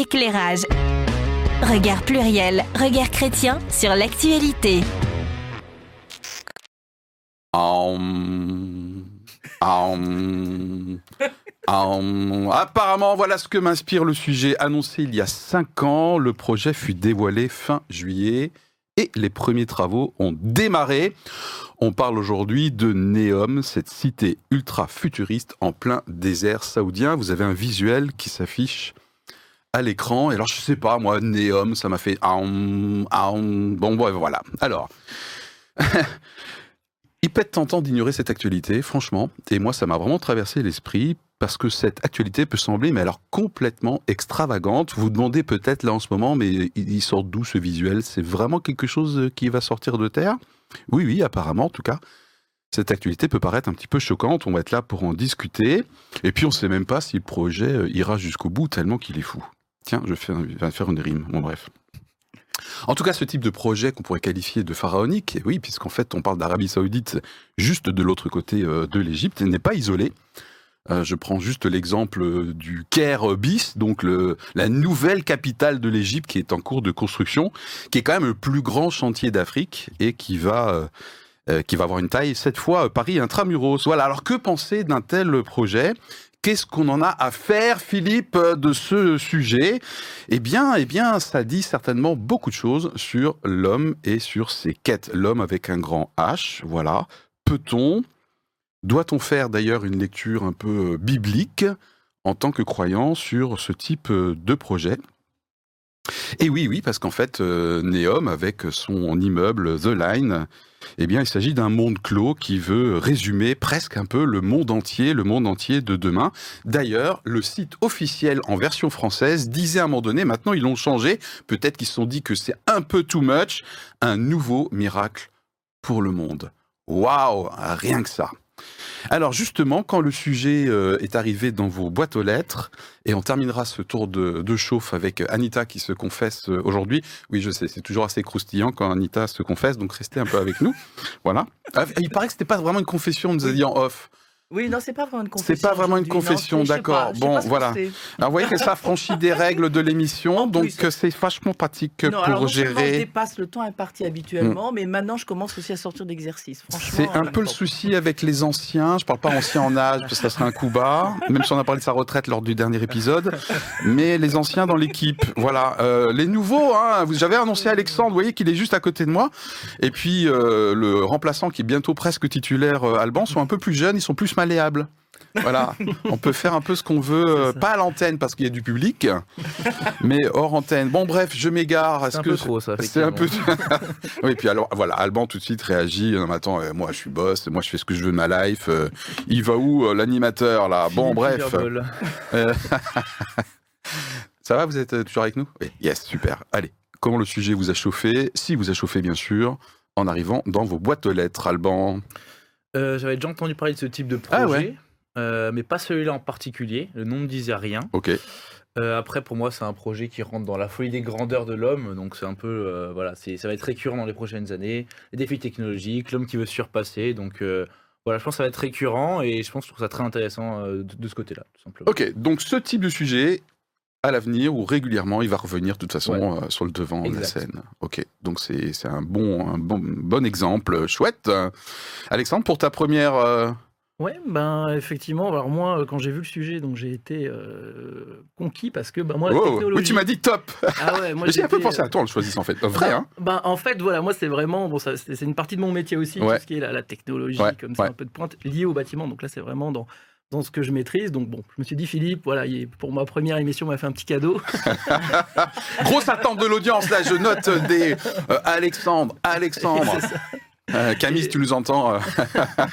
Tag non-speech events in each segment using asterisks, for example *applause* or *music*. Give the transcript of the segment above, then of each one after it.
éclairage. Regard pluriel, regard chrétien sur l'actualité. Apparemment, voilà ce que m'inspire le sujet annoncé il y a cinq ans. Le projet fut dévoilé fin juillet et les premiers travaux ont démarré. On parle aujourd'hui de Neom, cette cité ultra futuriste en plein désert saoudien. Vous avez un visuel qui s'affiche à l'écran. Et alors, je sais pas, moi, Neom, ça m'a fait. Bon, ouais, voilà. Alors. *laughs* Il être tentant d'ignorer cette actualité, franchement, et moi ça m'a vraiment traversé l'esprit parce que cette actualité peut sembler, mais alors complètement extravagante. Vous vous demandez peut-être là en ce moment, mais il sort d'où ce visuel? C'est vraiment quelque chose qui va sortir de terre? Oui, oui, apparemment en tout cas. Cette actualité peut paraître un petit peu choquante, on va être là pour en discuter, et puis on sait même pas si le projet euh, ira jusqu'au bout tellement qu'il est fou. Tiens, je vais faire- une rime, bon bref. En tout cas, ce type de projet qu'on pourrait qualifier de pharaonique, et oui, puisqu'en fait on parle d'Arabie Saoudite juste de l'autre côté euh, de l'Égypte, n'est pas isolé. Euh, je prends juste l'exemple euh, du Caire bis, donc la nouvelle capitale de l'Égypte qui est en cours de construction, qui est quand même le plus grand chantier d'Afrique et qui va qui va avoir une taille cette fois Paris intramuros. Voilà. Alors que penser d'un tel projet? Qu'est-ce qu'on en a à faire, Philippe, euh, de ce sujet? Eh bien, eh bien, ça dit certainement beaucoup de choses sur l'homme et sur ses quêtes. L'homme avec un grand H, voilà. Peut-on, doit-on faire d'ailleurs une lecture un peu euh, biblique en tant que croyant sur ce type euh, de projet? Et oui, oui, parce qu'en fait, Neom, avec son immeuble The Line, eh bien, il s'agit d'un monde clos qui veut résumer presque un peu le monde entier, le monde entier de demain. D'ailleurs, le site officiel en version française disait à un moment donné, maintenant ils l'ont changé, peut-être qu'ils se sont dit que c'est un peu too much, un nouveau miracle pour le monde. Waouh, rien que ça. Alors justement, quand le sujet euh, est arrivé dans vos boîtes aux lettres, et on terminera ce tour de, de chauffe avec Anita qui se confesse euh, aujourd'hui. Oui, je sais, c'est toujours assez croustillant quand Anita se confesse, donc restez un peu avec nous. Voilà. Ah, Il paraît que c'était pas vraiment une confession, on nous a dit en off. Oui, non, c'est pas vraiment une confession. C'est pas vraiment une confession, d'accord. Bon, pas voilà. Alors vous voyez que ça *laughs* affranchit des règles de l'émission, donc c'est vachement pratique Non, alors pour seulement je gérer. dépasse le temps imparti habituellement, mais maintenant je commence aussi à sortir d'exercice. C'est un euh, peu le souci avec les anciens. Je parle pas anciens en âge, parce que ça serait un coup bas, même si on a parlé de sa retraite lors du dernier épisode. Mais les anciens dans l'équipe, voilà. Euh, les nouveaux, hein, vous- j'avais annoncé Alexandre, vous voyez qu'il est juste à côté de moi. Et puis euh, le remplaçant qui est bientôt presque titulaire, euh, Alban, sont un peu plus jeunes, ils sont plus malléables. Voilà, *laughs* on peut faire un peu ce qu'on veut, euh, pas à l'antenne parce qu'il y a du public, *laughs* mais hors antenne. Bon bref, je m'égare. C'est Est-ce un que peu trop, ça. c'est un peu. *laughs* oui, puis alors, voilà, Alban tout de suite réagit. Non, mais attends, euh, moi je suis boss, moi je fais ce que je veux de ma life. euh, il va où euh, l'animateur là? Bon, bref. Euh, Ça va, vous êtes euh, toujours avec nous? Oui, yes, super. Allez, comment le sujet vous a chauffé? Si vous a chauffé, bien sûr, en arrivant dans vos boîtes aux lettres, Alban. Euh, J'avais déjà entendu parler de ce type de projet, Ah ouais. euh, mais pas celui-là en particulier. Le nom ne me disait rien. Ok. Euh, après, pour moi, c'est un projet qui rentre dans la folie des grandeurs de l'homme. Donc, c'est un peu. voilà, ça va être récurrent dans les prochaines années. Les défis technologiques, l'homme qui veut se surpasser. Donc, voilà, je pense que ça va être récurrent et je pense que je trouve ça très intéressant de, de ce côté-là, tout simplement. Ok, donc ce type de sujet, à l'avenir ou régulièrement, il va revenir de toute façon euh, sur le devant de la scène. Ok, donc c'est un bon, un bon, bon exemple, chouette. Alexandre, pour ta première... euh, Ouais, ben effectivement. Alors moi, euh, quand j'ai vu le sujet, donc j'ai été euh, conquis parce que ben moi la technologie. oui, tu m'as dit top Ah ouais, moi *laughs* J'ai un peu pensé à toi en le choisissant en fait. Vrai, ben, hein ben, en fait, voilà, moi c'est vraiment bon, ça, c'est c'est une partie de mon métier aussi, Ouais. tout ce qui est la, la technologie, Ouais, comme ça, ouais. un peu de pointe liée au bâtiment. Donc là, c'est vraiment dans dans ce que je maîtrise. Donc bon, je me suis dit Philippe, voilà, pour ma première émission, on m'a fait un petit cadeau. *laughs* Grosse attente de l'audience, là, je note des... euh, Alexandre, Alexandre *laughs* Euh, Camille, si tu nous entends... euh,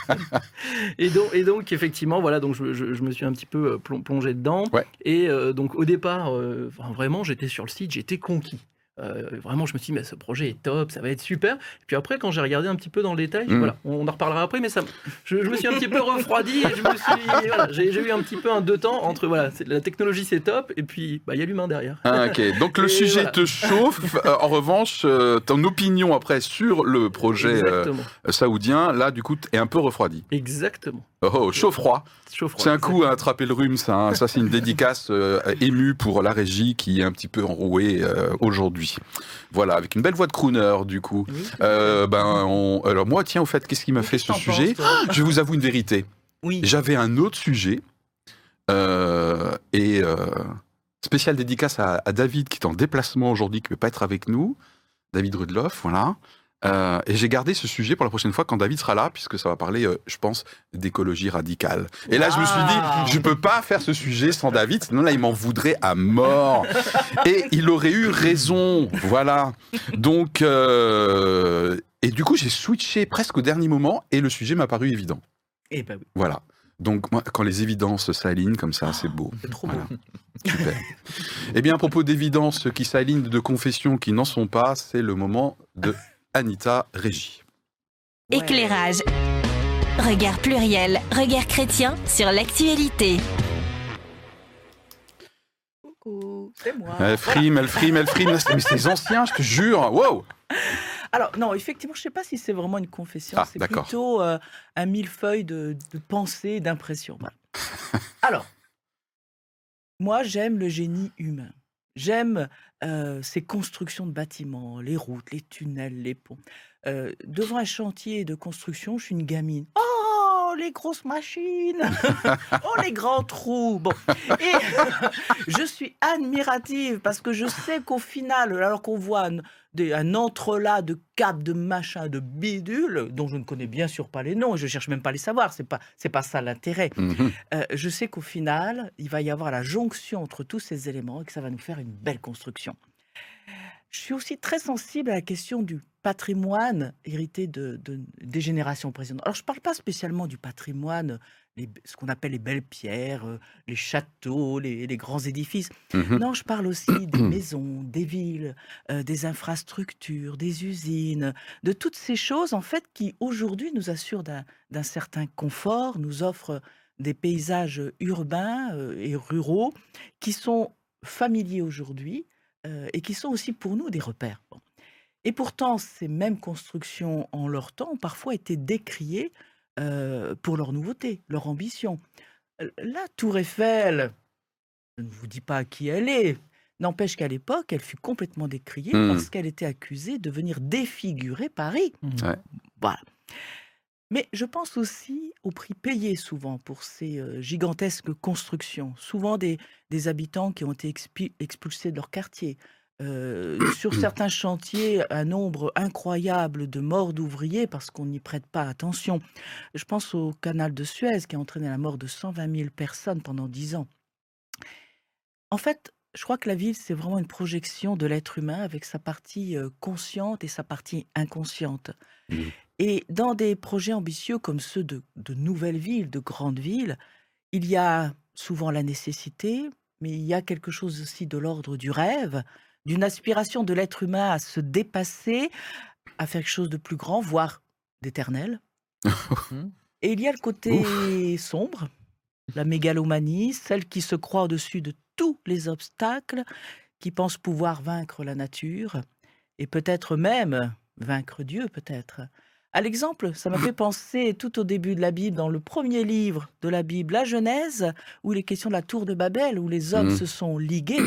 *laughs* Et donc, et donc effectivement, voilà, donc je, je- je me suis un petit peu euh, plon- plongé dedans. Ouais. Et euh, donc au départ, euh, vraiment, j'étais sur le site, j'étais conquis. Euh, vraiment, je me suis dit, mais ce projet est top, ça va être super. Et puis après, quand j'ai regardé un petit peu dans le détail, Mm. voilà, on en reparlera après, mais ça, je, je me suis un petit peu refroidi et je me suis, *laughs* voilà, j'ai j'ai eu un petit peu un deux temps entre voilà, c'est- la technologie c'est top et puis bah, il y a l'humain derrière. Ah, ok, donc le *laughs* Et sujet voilà. te chauffe. Euh, en revanche, euh, ton opinion après sur le projet euh, saoudien, là, du coup, est un peu refroidi. Exactement. Oh, oh, chaud-froid. Chaud-froid, C'est un coup à attraper le rhume, ça. hein. Ça, c'est une dédicace émue pour la régie qui est un petit peu enrouée euh, aujourd'hui. Voilà, avec une belle voix de crooner, du coup. Oui. Euh, ben, on- alors moi, tiens, au fait, qu'est-ce qui m'a fait ce sujet toi? Je vous avoue une vérité. Oui. J'avais un autre sujet euh, et euh, spécial dédicace à, à David qui est en déplacement aujourd'hui, qui ne peut pas être avec nous. David Rudloff, voilà. Euh, et j'ai gardé ce sujet pour la prochaine fois quand David sera là, puisque ça va parler, euh, je pense, d'écologie radicale. Et là, je me suis Ah. dit, je peux pas faire ce sujet sans David, sinon là, il m'en voudrait à mort. *laughs* Et il aurait eu raison, voilà. Donc, euh, et du coup, j'ai switché presque au dernier moment, et le sujet m'a paru évident. Eh ben oui, Voilà. Donc, moi, quand les évidences s'alignent comme ça, c'est beau. c'est trop Voilà. beau. Super. eh bien, à propos d'évidences qui s'alignent de confessions qui n'en sont pas, c'est le moment de Anita Régie. Éclairage. Regard pluriel, regard chrétien sur l'actualité. Coucou, c'est moi. Elle frime, elle frime, elle frime. Mais c'est ancien, je te jure. Wow. Alors, non, effectivement, je ne sais pas si c'est vraiment une confession. Ah, c'est plutôt euh, un millefeuille de, de pensées, d'impressions. Voilà. Alors, moi, j'aime le génie humain. J'aime ces constructions de bâtiments, les routes, les tunnels, les ponts. Devant un chantier de construction, je suis une gamine. Oh, les grosses machines *laughs* Oh, les grands trous Bon, et *laughs* je suis admirative parce que je sais qu'au final, alors qu'on voit un, des- un entrelac de câbles, de machins, de bidules, dont je ne connais bien sûr pas les noms, je cherche même pas à les savoir, c'est pas, c'est pas ça l'intérêt. Mhm. Euh, je sais qu'au final, il va y avoir la jonction entre tous ces éléments et que ça va nous faire une belle construction. Je suis aussi très sensible à la question du patrimoine hérité de, de- des générations précédentes. Alors, je ne parle pas spécialement du patrimoine, les- ce qu'on appelle les belles pierres, euh, les châteaux, les, les grands édifices. Mhm. Non, je parle aussi *clears throat* des maisons, des villes, euh, des infrastructures, des usines, de toutes ces choses en fait qui aujourd'hui nous assurent d'un certain confort, nous offrent des paysages urbains euh, et ruraux qui sont familiers aujourd'hui euh, et qui sont aussi pour nous des repères. Bon. Et pourtant, ces mêmes constructions en leur temps ont parfois été décriées euh, pour leur nouveauté, leur ambition. La tour Eiffel, je ne vous dis pas à qui elle est, n'empêche qu'à l'époque, elle fut complètement décriée Hmm. parce qu'elle était accusée de venir défigurer Paris. Ouais. Voilà. Mais je pense aussi au prix payé souvent pour ces euh, gigantesques constructions. Souvent des, des habitants qui ont été expulsés de leur quartier. Euh, sur certains chantiers, un nombre incroyable de morts d'ouvriers parce qu'on n'y prête pas attention. Je pense au canal de Suez qui a entraîné la mort de 120 000 personnes pendant 10 ans. En fait, je crois que la ville, c'est vraiment une projection de l'être humain avec sa partie euh, consciente et sa partie inconsciente. Mhm. Et dans des projets ambitieux comme ceux de, de nouvelles villes, de grandes villes, il y a souvent la nécessité, mais il y a quelque chose aussi de l'ordre du rêve, d'une aspiration de l'être humain à se dépasser, à faire quelque chose de plus grand, voire d'éternel. Et il y a le côté sombre, la mégalomanie, celle qui se croit au-dessus de tous les obstacles, qui pense pouvoir vaincre la nature, et peut-être même vaincre Dieu, peut-être. À l'exemple, ça m'a fait *laughs* penser tout au début de la Bible, dans le premier livre de la Bible, la Genèse, où il est question de la tour de Babel, où les hommes Mhm. se sont ligués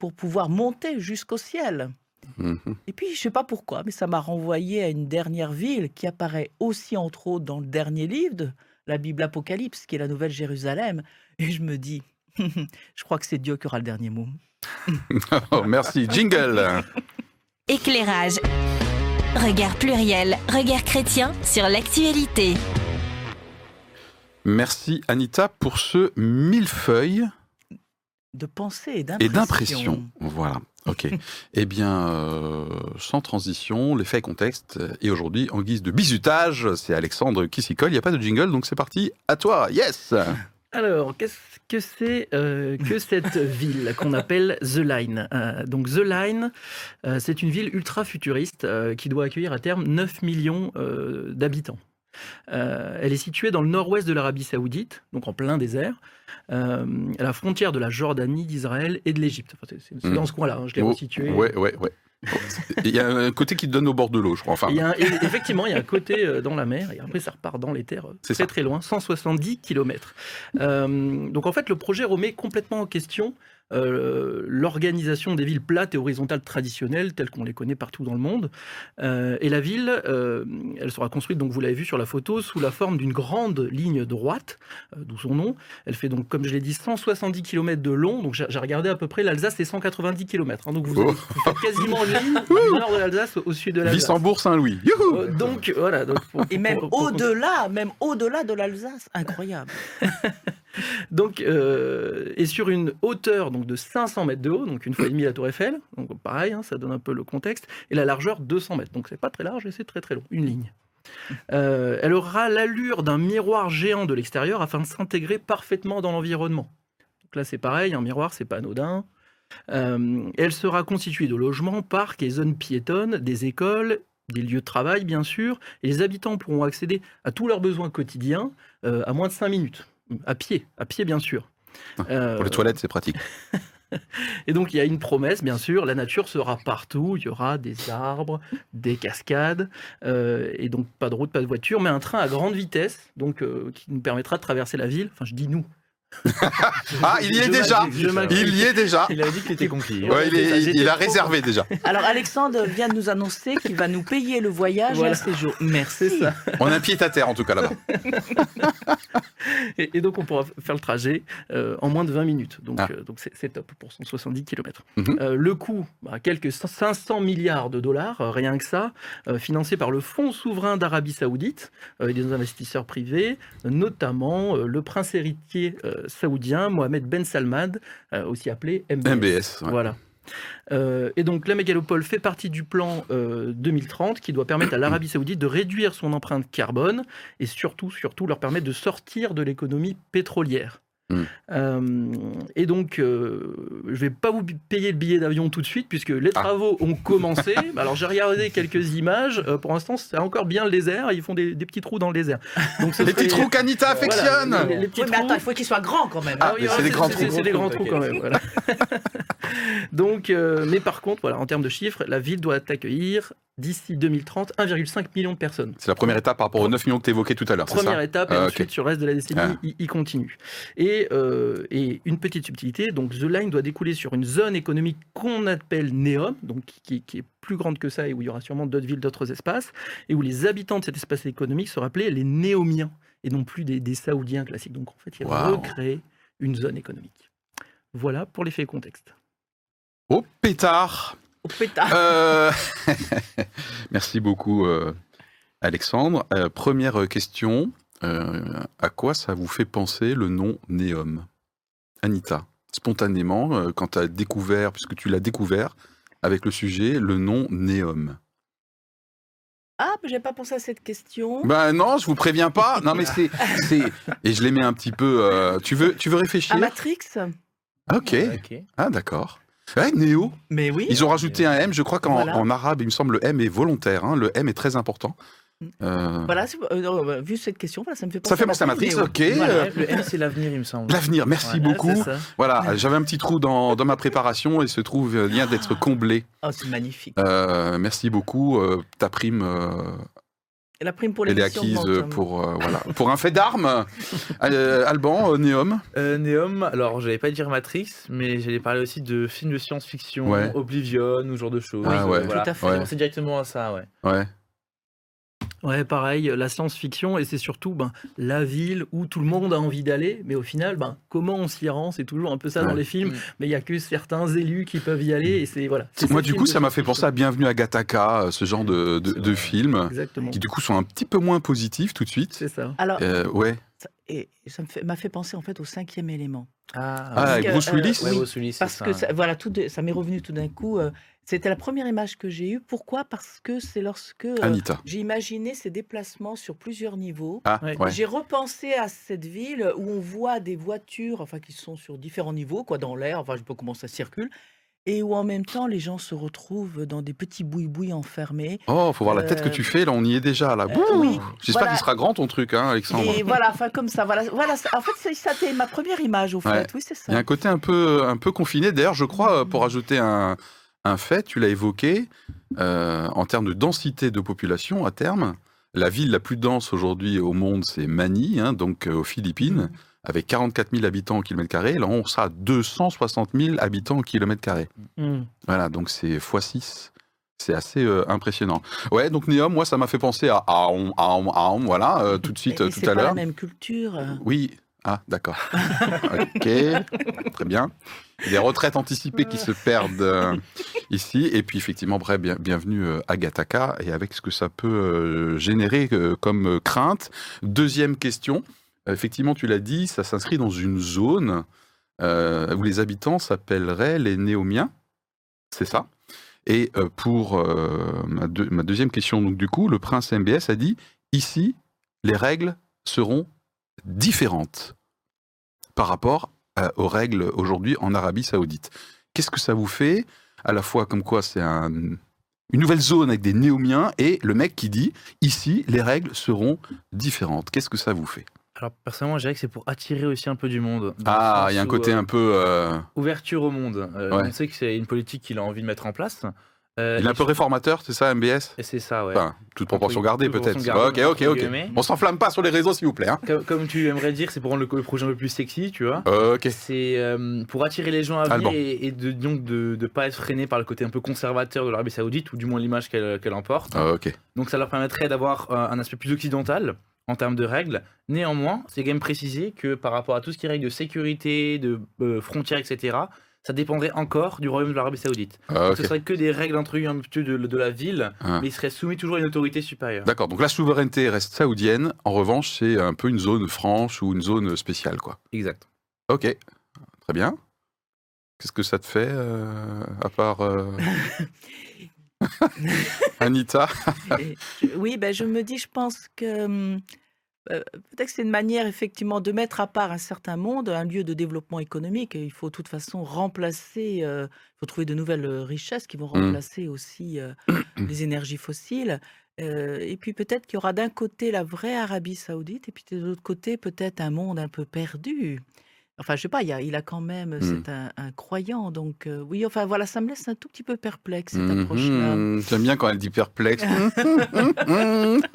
pour pouvoir monter jusqu'au ciel. Mhm. Et puis, je sais pas pourquoi, mais ça m'a renvoyé à une dernière ville qui apparaît aussi, entre autres, dans le dernier livre de la Bible Apocalypse, qui est la Nouvelle Jérusalem. Et je me dis, *laughs* je crois que c'est Dieu qui aura le dernier mot. *laughs* Oh, merci. Jingle. Éclairage. Regard pluriel, regard chrétien sur l'actualité. Merci Anita pour ce millefeuille De pensée et et d'impression. d'impression. Voilà. Ok. *laughs* eh bien, euh, sans transition, les faits et contexte. Et aujourd'hui, en guise de bizutage, c'est Alexandre qui s'y colle. Il n'y a pas de jingle, donc c'est parti. À toi. Yes. Alors, qu'est-ce que c'est euh, que cette *laughs* ville qu'on appelle The Line Euh, Donc, The Line, euh, c'est une ville ultra futuriste euh, qui doit accueillir à terme 9 millions euh, d'habitants. Euh, elle est située dans le nord-ouest de l'Arabie Saoudite, donc en plein désert, euh, à la frontière de la Jordanie, d'Israël et de l'Égypte. Enfin, c'est- c'est c'est Mm. dans ce coin-là, hein, je l'ai Oh, resitué. Ouais, ouais, ouais. *laughs* Il y a un côté qui donne au bord de l'eau, je crois. Enfin, Il y a un- effectivement, il y a un côté euh, dans la mer, et après ça repart dans les terres euh, C'est très ça. très loin, 170 km. donc en fait, le projet remet complètement en question euh, l'organisation des villes plates et horizontales traditionnelles telles qu'on les connaît partout dans le monde. Euh, et la ville, euh, elle sera construite, donc vous l'avez vu sur la photo, sous la forme d'une grande ligne droite, euh, d'où son nom. Elle fait donc, comme je l'ai dit, 170 km de long. Donc j'ai regardé à peu près, l'Alsace c'est 190 km. donc vous, Oh. avez- vous faites quasiment *laughs* une ligne du nord de l'Alsace au, sud de l'Alsace. Vissembourg-Saint-Louis. Youhou Euh, donc voilà. Donc, pour- Et même au-delà, même au-delà de l'Alsace, incroyable. *laughs* Donc, euh, et sur une hauteur donc de 500 mètres de haut, donc une fois et demie la Tour Eiffel. Donc pareil, hein, ça donne un peu le contexte. Et la largeur 200 mètres. Donc c'est pas très large et c'est très très long, une ligne. Euh, elle aura l'allure d'un miroir géant de l'extérieur afin de s'intégrer parfaitement dans l'environnement. Donc là c'est pareil, un miroir c'est pas anodin. Euh, elle sera constituée de logements, parcs et zones piétonnes, des écoles, des lieux de travail bien sûr, et les habitants pourront accéder à tous leurs besoins quotidiens à moins de 5 minutes, à pied, à pied bien sûr. Euh, Pour les toilettes, c'est pratique. *laughs* et donc il y a une promesse, bien sûr, la nature sera partout, il y aura des arbres, des cascades, euh, et donc pas de route, pas de voiture, mais un train à grande vitesse, donc euh, qui nous permettra de traverser la ville. Enfin, je dis nous. Ah, il y est déjà. Il y est déjà Il a dit que t'étais conquis. Ouais, il, est- il a réservé déjà. Alors Alexandre vient de nous annoncer qu'il va nous payer le voyage Voilà. et le séjour. Merci. C'est ça. On a un pied à terre en tout cas là-bas. *laughs* Et, et donc on pourra faire le trajet euh, en moins de 20 minutes. Donc Ah. euh, donc c'est top pour 170 km. Mhm. le coût, bah, quelques 500 milliards de dollars, euh, rien que ça, euh, financé par le Fonds souverain d'Arabie Saoudite euh, et des investisseurs privés, euh, notamment euh, le prince héritier euh, saoudien Mohamed Ben Salman, euh, aussi appelé MBS. MBS. ouais. Voilà. Euh, et donc la mégalopole fait partie du plan euh, 2030 qui doit permettre à *clears throat* l'Arabie saoudite de réduire son empreinte carbone et surtout, surtout leur permettre de sortir de l'économie pétrolière. Mm. Euh, et donc, euh, je vais pas vous payer le billet d'avion tout de suite puisque les Ah. travaux ont commencé. *laughs* Alors j'ai regardé quelques images. Euh, pour l'instant, c'est encore bien le désert. Ils font des, des petits trous dans le désert. Donc Les petits trous qu'Anita affectionne Voilà, les, les petits Oui, mais attends, trous. il faut qu'il soit grand quand même. Ah, oui, mais ouais, c'est des grands c'est- trous. C'est des grands trous quand même. voilà. *laughs* Donc, euh, mais par contre, voilà, en termes de chiffres, la ville doit accueillir d'ici 2030 1,5 million de personnes. C'est la première étape par rapport aux 9 millions que tu évoquais tout à l'heure. Première ça? Étape, et Ah, ensuite sur le reste de la décennie, Ah. il, continue. Et, euh, et une petite subtilité, donc The Line doit découler sur une zone économique qu'on appelle NEOM, donc qui, qui est plus grande que ça et où il y aura sûrement d'autres villes, d'autres espaces, et où les habitants de cet espace économique seront appelés les Néomiens, et non plus des, des Saoudiens classiques. Donc en fait, il va Waouh. recréer une zone économique. Voilà pour l'effet contexte. Oh pétard Au pétard. Euh, *laughs* Merci beaucoup, euh, Alexandre. Euh, première question. euh, à quoi ça vous fait penser le nom Néum? Anita, spontanément, euh, quand tu as découvert, puisque tu l'as découvert avec le sujet, le nom Néum. Ah, j'ai pas pensé à cette question. Ben non, je vous préviens pas. Non, mais c'est. *laughs* Et je les mets un petit peu. euh, Tu, veux, tu veux réfléchir? À Matrix Ok. Ok. Ah, d'accord. Ouais, Néo. Mais oui. Ils ont rajouté un M. Je crois qu'en Voilà. en arabe, il me semble, le M est volontaire. hein. Le M est très important. Euh, Voilà, euh, non, euh, vu cette question, voilà, ça me fait penser Ça fait penser à Matrix, ok. Voilà. Euh, Le M, c'est l'avenir, il me semble. L'avenir, merci beaucoup. Voilà, *laughs* j'avais un petit trou dans, dans ma préparation et se trouve euh, vient d'être comblé. Oh, c'est magnifique. Euh, merci beaucoup. euh, ta prime, euh, Et la prime pour elle est acquise euh, pour, euh, voilà, pour un fait d'armes. Euh, Alban, euh, Néum. Euh, Neom, alors j'allais pas dire Matrix, mais j'allais parler aussi de films de science-fiction, Ouais. Oblivion ou ce genre de choses. Ah ouais. voilà. Tout à fait. Ouais. C'est directement à ça, ouais. Ouais. Ouais, pareil, la science-fiction, et c'est surtout ben, la ville où tout le monde a envie d'aller, mais au final, ben, comment on s'y rend C'est toujours un peu ça Ouais. dans les films, Mm. mais il y a que certains élus qui peuvent y aller, et c'est voilà. c'est Moi, du film coup, ça m'a fait penser à. Bienvenue à Gattaca, euh, ce genre de, de, films Exactement, qui, du coup, sont un petit peu moins positifs tout de suite. c'est ça. Alors, Euh, ouais. ça- et ça fait- m'a fait penser en fait au cinquième élément. Ah, Ah, Bruce euh, Willis Ouais, oui, Bruce Willis, Parce ça. que ça, voilà, tout de- ça m'est revenu tout d'un coup. euh, C'était la première image que j'ai eue. Pourquoi? Parce que c'est lorsque euh, Anita. j'ai imaginé ces déplacements sur plusieurs niveaux. Ah, Ouais. ouais. J'ai repensé à cette ville où on voit des voitures, enfin qui sont sur différents niveaux, quoi, dans l'air. Enfin, je sais pas comment ça circule, et où en même temps les gens se retrouvent dans des petits boui-boui enfermés. Oh, faut voir la tête que Euh, tu fais, là, on y est déjà, là. euh, Bouh oui, J'espère voilà. qu'il sera grand ton truc, hein, Alexandre. Et voilà, enfin comme ça. Voilà, voilà. ça- En fait, c'est- ça c'était ma première image, au fait. Ouais. Oui, c'est Il y a ça. un côté un peu, un peu confiné. D'ailleurs, je crois, euh, pour ajouter un, un fait, tu l'as évoqué, euh, en termes de densité de population à terme, la ville la plus dense aujourd'hui au monde, c'est Manille, hein, donc euh, aux Philippines, avec 44 000 habitants au kilomètre carré. Là, on sera à 260 000 habitants au kilomètre carré. hmm. Voilà, donc c'est x6. C'est assez euh, impressionnant. Ouais, donc Néom, moi, ça m'a fait penser à Aon, Aon, Aon, voilà, euh, tout de suite, euh, tout c'est à l'heure. la même culture. Oui. Ah, d'accord. *laughs* ok, très bien. Des retraites anticipées qui se perdent euh, ici. Et puis, effectivement, bref, bien- bienvenue euh, à Gataka et avec ce que ça peut euh, générer euh, comme euh, crainte. Deuxième question. Effectivement, tu l'as dit, ça s'inscrit dans une zone euh, où les habitants s'appelleraient les néomiens. C'est ça. Et euh, pour euh, ma, ma deuxième question, donc du coup, le prince MBS a dit ici, les règles seront différentes par rapport à- aux règles aujourd'hui en Arabie Saoudite. Qu'est-ce que ça vous fait À la fois comme quoi c'est un- une nouvelle zone avec des néomiens et le mec qui dit ici, les règles seront différentes. Qu'est-ce que ça vous fait? Alors personnellement, je dirais que c'est pour attirer aussi un peu du monde. Ah, il y a un côté euh, un peu. euh, ouverture au monde. Euh, Ouais. On sait que c'est une politique qu'il a envie de mettre en place. Euh, il est un peu réformateur, c'est ça, MBS c'est ça, ouais. Enfin, toute proportion gardée peut-être. Ok, ok, ok. guillemets. On s'enflamme pas sur les réseaux, s'il vous plaît. hein. *laughs* Comme, comme tu aimerais dire, c'est pour rendre le, le projet un peu plus sexy, tu vois. Ok. C'est euh, pour attirer les gens à venir et, et de, donc de ne pas être freiné par le côté un peu conservateur de l'Arabie Saoudite, ou du moins l'image qu'elle emporte. Ah, ok. Donc ça leur permettrait d'avoir euh, un aspect plus occidental en termes de règles. Néanmoins, c'est quand même précisé que par rapport à tout ce qui est règles de sécurité, de euh, frontières, etc., ça dépendrait encore du royaume de l'Arabie Saoudite. Ah, Donc, ok. Ce serait que des règles introduites un petit peu de, de la ville, Ah. mais ils seraient soumis toujours à une autorité supérieure. D'accord, donc la souveraineté reste saoudienne. En revanche, c'est un peu une zone franche ou une zone spéciale, quoi. Exact. Ok, très bien. Qu'est-ce que ça te fait, euh, à part euh, *laughs* Anita? *laughs* Oui, ben, je me dis, je pense que hum, euh, peut-être que c'est une manière effectivement de mettre à part un certain monde, un lieu de développement économique. Il faut de toute façon remplacer, euh, il faut trouver de nouvelles euh, richesses qui vont Mm. remplacer aussi euh, *clears throat* les énergies fossiles. Et puis peut-être qu'il y aura d'un côté la vraie Arabie saoudite et puis de l'autre côté peut-être un monde un peu perdu. Enfin, je sais pas, il, a, il a quand même, Mm. c'est un, un croyant, donc euh, oui, enfin voilà, ça me laisse un tout petit peu perplexe cette approche-là. Mhm, J'aime bien quand elle dit perplexe. *laughs*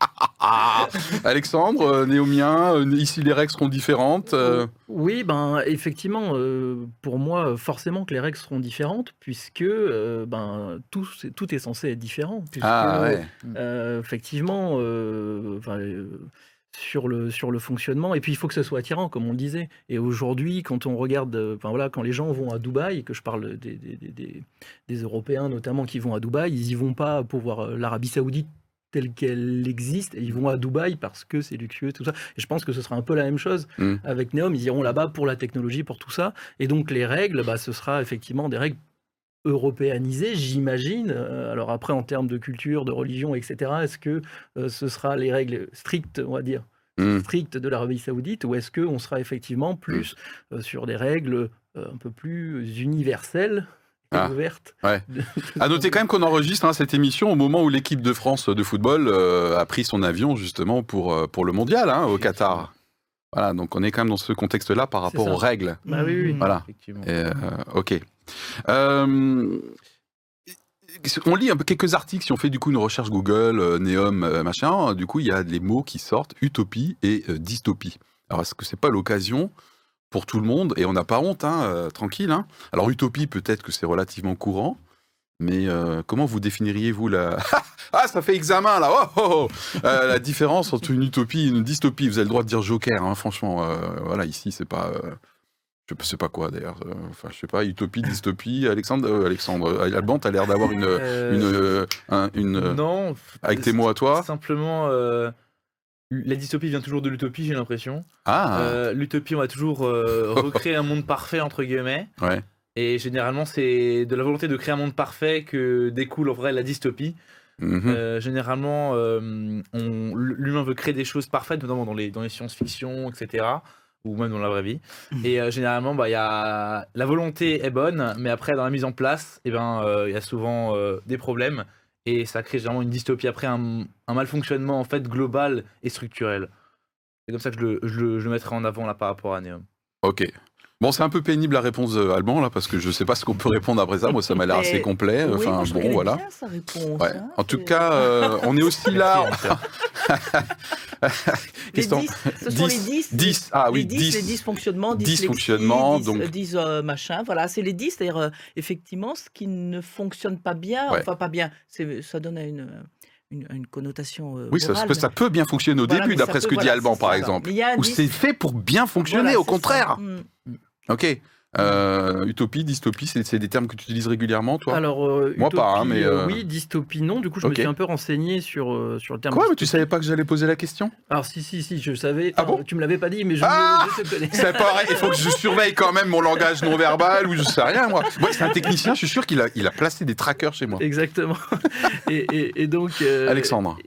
Alexandre, euh, néomien, euh, ici les règles seront différentes. euh, Oui, ben effectivement, euh, pour moi, forcément que les règles seront différentes, puisque euh, ben tout, c'est- tout est censé être différent. puisque, Ah ouais. euh, effectivement, euh, enfin, euh, sur le sur le fonctionnement, et puis il faut que ce soit attirant, comme on le disait. Et aujourd'hui, quand on regarde, euh, enfin voilà, quand les gens vont à Dubaï, que je parle des, des, des- Européens notamment qui vont à Dubaï, ils y vont pas pour voir euh, l'Arabie Saoudite telle qu'elle existe, et ils vont à Dubaï parce que c'est luxueux, tout ça. Et je pense que ce sera un peu la même chose Mm. avec Neom. Ils iront là-bas pour la technologie, pour tout ça. Et donc les règles, bah, ce sera effectivement des règles européanisées, j'imagine. Euh, alors après, en termes de culture, de religion, etc., est-ce que euh, ce sera les règles strictes, on va dire, Mhm. strictes de l'Arabie saoudite, ou est-ce qu'on sera effectivement plus euh, sur des règles euh, un peu plus universelles et Ah, ouvertes ouais. *laughs* À noter quand même qu'on enregistre hein, cette émission au moment où l'équipe de France de football euh, a pris son avion justement pour, pour le mondial hein, au Qatar. Voilà, donc on est quand même dans ce contexte-là par rapport aux règles. Bah oui, oui. Voilà. Effectivement. Et, euh, ok. Euh, on lit un peu quelques articles si on fait du coup une recherche Google, euh, Neom, euh, machin. Du coup, il y a les mots qui sortent utopie et euh, dystopie. Alors, est-ce que c'est pas l'occasion pour tout le monde? Et on n'a pas honte, hein, euh, tranquille. hein. Alors, utopie, peut-être que c'est relativement courant. Mais euh, comment vous définiriez-vous la... *laughs* ah, ça fait examen là oh, oh, oh. Euh, La différence entre une utopie et une dystopie. Vous avez le droit de dire joker, hein, franchement. euh, voilà, ici, c'est pas... je sais pas quoi d'ailleurs. Enfin, je sais pas, utopie, dystopie. Alexandre, Alexandre, Alban, t'as l'air d'avoir une, une, un- une, non. avec tes mots à toi. Simplement, la dystopie vient toujours de l'utopie, j'ai l'impression. Ah, l'utopie, on va toujours *laughs* recréer un monde parfait, entre guillemets. ouais. Et généralement, c'est de la volonté de créer un monde parfait que découle en vrai la dystopie. Mhm. Euh, généralement, euh, l'humain veut créer des choses parfaites, notamment dans les, dans les science-fiction, etc. Ou même dans la vraie vie. Mhm. Et euh, généralement, bah, il y a... la volonté est bonne, mais après, dans la mise en place, eh ben, euh, il y a souvent euh, des problèmes. Et ça crée généralement une dystopie, après un, un malfonctionnement en fait global et structurel. C'est comme ça que je le, je le, je le mettrai en avant là par rapport à Neom. Ok. Bon, c'est un peu pénible la réponse euh, Alban là, parce que je sais pas ce qu'on peut répondre après ça. Moi, ça m'a l'air assez complet. Oui, Enfin, moi, bon, voilà. bien, sa réponse, Ouais. hein. En tout cas, euh, on est aussi là. *laughs* les Question- 10, ce sont les 10, 10. 10, ah oui, les 10, 10. les 10 fonctionnements, 10 Dysfonctionnements, donc... donc- 10 euh, machin, voilà, c'est les 10, c'est-à-dire euh, effectivement ce qui ne fonctionne pas bien, Ouais. enfin pas bien, c'est- ça donne une, une, une connotation euh, Oui, ça, morale, peut- ça peut bien fonctionner au Voilà, début, d'après ce que dit Alban, par exemple. Ou 10, c'est fait pour bien fonctionner, voilà, au contraire. Mm. Ok. Euh, utopie, dystopie, c'est des termes que tu utilises régulièrement, toi? Alors, euh, Moi pas, hein, mais, euh, oui, dystopie, non. Du coup, je me suis un peu renseigné sur, sur le terme. Quoi Mais tu savais pas que j'allais poser la question? Alors, si, si, si, je savais. Ah bon? Tu me l'avais pas dit, mais je, Ah je. C'est pareil, il faut que je *laughs* surveille quand même mon langage non verbal ou je sais rien, moi. Moi, c'est un technicien, je suis sûr qu'il a, il a placé des trackers chez moi. Exactement. *laughs* et, et- et donc. Alexandre.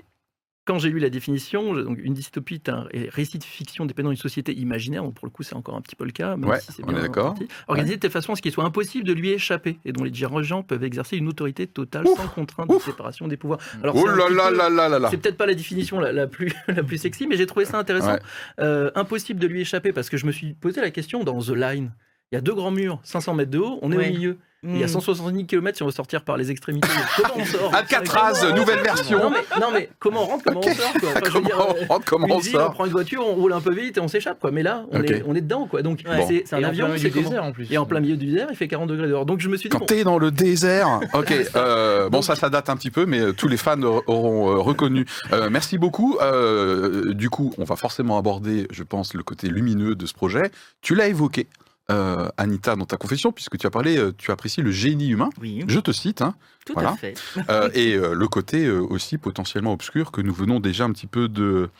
Quand j'ai lu la définition, donc une dystopie est un récit de fiction dépendant d'une société imaginaire, donc pour le coup c'est encore un petit peu le cas, même Ouais, si c'est bien d'accord. parti, organisée de telle façon à ce qu'il soit impossible de lui échapper et dont les dirigeants peuvent exercer une autorité totale Ouf, sans contrainte ouf. de séparation des pouvoirs. Alors, Oh là là peu- là là là là. C'est peut-être pas la définition la, la plus, *laughs* la plus sexy, mais j'ai trouvé ça intéressant. Ouais. Euh, impossible de lui échapper parce que je me suis posé la question dans The Line. Il y a deux grands murs, 500 mètres de haut, on est Ouais. au milieu. Il y a Mm. 170 km si on veut sortir par les extrémités. *laughs* Comment on sort Alcatraz, nouvelle version. Non mais, non mais comment on rentre, comment on sort quoi *laughs* Enfin, je veux dire, Comment on rentre, comment on ville, on prend une voiture, on roule un peu vite et on s'échappe quoi. Mais là, on, est, on est dedans quoi. Donc Ouais. c'est c'est un Et en avion, plein milieu c'est du comment désert en plus. Et en plein milieu du désert, il fait 40 degrés dehors. Donc je me suis dit Quand bon, t'es dans le désert. Ok. *laughs* euh, bon, ça, ça date un petit peu, mais euh, tous les fans aur- auront euh, reconnu. Euh, merci beaucoup. Euh, du coup, on va forcément aborder, je pense, le côté lumineux de ce projet. Tu l'as évoqué, euh, Anita, dans ta confession, puisque tu as parlé, euh, tu apprécies le génie humain. Oui, Je te cite. Hein, tout voilà. à fait. Euh, et le côté aussi potentiellement obscur que nous venons déjà un petit peu de,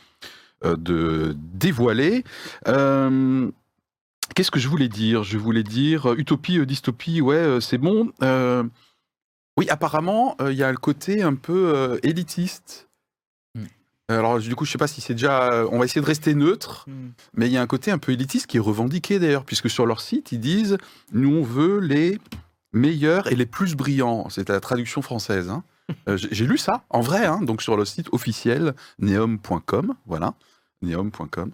de dévoiler. Qu'est-ce que je voulais dire? Je voulais dire utopie, dystopie, ouais, c'est bon. Oui, apparemment, il y a le côté un peu élitiste. Hmm. Alors, du coup, je sais pas si c'est déjà. euh, On va essayer de rester neutre, Mm. mais il y a un côté un peu élitiste qui est revendiqué d'ailleurs, puisque sur leur site, ils disent Nous, on veut les meilleurs et les plus brillants. C'est la traduction française. hein. *laughs* Euh, j'ai lu ça, en vrai, hein, donc sur le site officiel neom.com. Voilà, neom.com.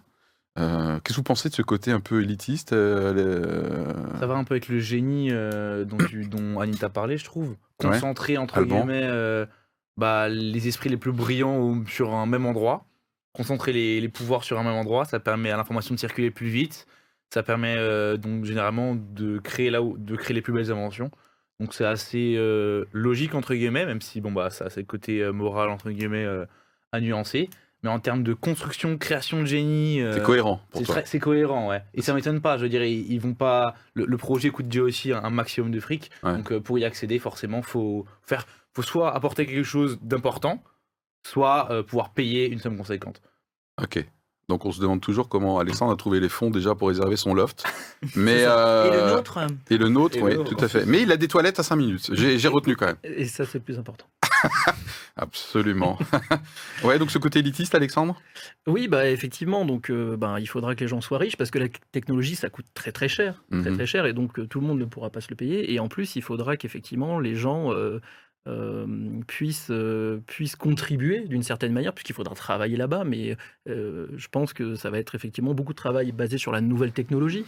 Euh, Qu'est-ce que vous pensez de ce côté un peu élitiste euh, Ça va un peu avec le génie euh, dont, tu- dont Anita parlait, je trouve. Ouais. Concentrer, entre Alban. guillemets, euh, bah, les esprits les plus brillants sur un même endroit. Concentrer les, les pouvoirs sur un même endroit, ça permet à l'information de circuler plus vite. Ça permet euh, donc généralement de créer, là où, de créer les plus belles inventions. Donc c'est assez euh, logique, entre guillemets, même si bon, bah, ça c'est le côté euh, moral, entre guillemets, euh, à nuancer. Mais en termes de construction, création de génie... C'est cohérent pour c'est toi. très- c'est cohérent, ouais. Et ça m'étonne pas. Je veux dire, ils, ils vont pas. Le, le projet coûte déjà aussi un, un maximum de fric. Ouais. Donc pour y accéder, forcément, faut faire, faut soit apporter quelque chose d'important, soit euh, pouvoir payer une somme conséquente. Ok. Donc on se demande toujours comment Alexandre a trouvé les fonds déjà pour réserver son loft. *laughs* Mais Et euh, le nôtre et le nôtre, Et oui, le nôtre. tout à fait. Mais il a des toilettes à 5 minutes. J'ai retenu quand même. et ça c'est le plus important. *laughs* Absolument. *laughs* ouais, donc ce côté élitiste, Alexandre? Oui, bah effectivement, donc euh, ben, il faudra que les gens soient riches parce que la technologie ça coûte très très cher, très Mhm. très cher et donc euh, tout le monde ne pourra pas se le payer et en plus il faudra qu'effectivement les gens euh, puissent, euh, contribuer d'une certaine manière puisqu'il faudra travailler là-bas mais euh, je pense que ça va être effectivement beaucoup de travail basé sur la nouvelle technologie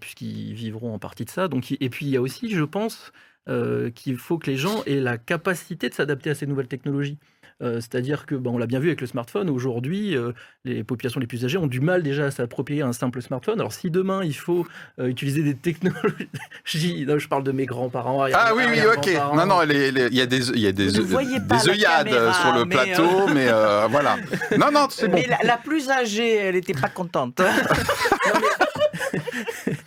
puisqu'ils vivront en partie de ça. Donc, et puis il y a aussi, je pense, euh, qu'il faut que les gens aient la capacité de s'adapter à ces nouvelles technologies. Euh, C'est-à-dire que, ben, on l'a bien vu avec le smartphone, aujourd'hui, euh, les populations les plus âgées ont du mal déjà à s'approprier un simple smartphone. Alors si demain il faut euh, utiliser des technologies, *laughs* non, je parle de mes grands-parents. Ah oui, oui, ok. Non, non, il y a des, il y a des, œillades caméra, sur le mais, plateau, mais euh, voilà. Non, non, c'est *laughs* bon. Mais la, la plus âgée, elle n'était pas contente. *laughs* non,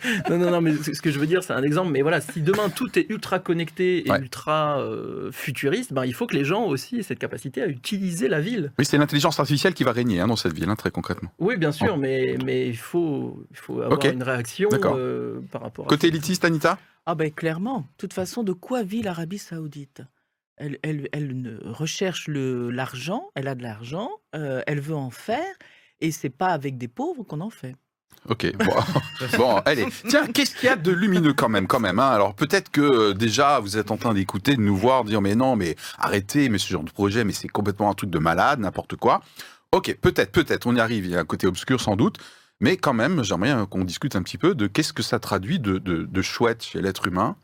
*laughs* non, non, mais ce que je veux dire, c'est un exemple. Mais voilà, si demain tout est ultra connecté et Ouais. ultra euh, futuriste, ben, il faut que les gens aussi aient cette capacité à utiliser la ville. Oui, c'est l'intelligence artificielle qui va régner hein, dans cette ville, hein, très concrètement. Oui, bien sûr, mais, mais il, faut, il faut avoir une réaction euh, par rapport à Côté élitiste, Anita? Ah ben clairement. De toute façon, de quoi vit l'Arabie Saoudite? Elle, elle, elle ne recherche l'argent, elle a de l'argent, euh, elle veut en faire, et c'est pas avec des pauvres qu'on en fait. Ok, bon, *laughs* bon, allez. Tiens, qu'est-ce qu'il y a de lumineux quand même, quand même hein? Alors peut-être que euh, déjà vous êtes en train d'écouter, de nous voir, dire mais non, mais arrêtez, mais ce genre de projet, mais c'est complètement un truc de malade, n'importe quoi. Ok, peut-être, peut-être, on y arrive. Il y a un côté obscur sans doute, mais quand même, j'aimerais euh, qu'on discute un petit peu de qu'est-ce que ça traduit de, de, de chouette chez l'être humain.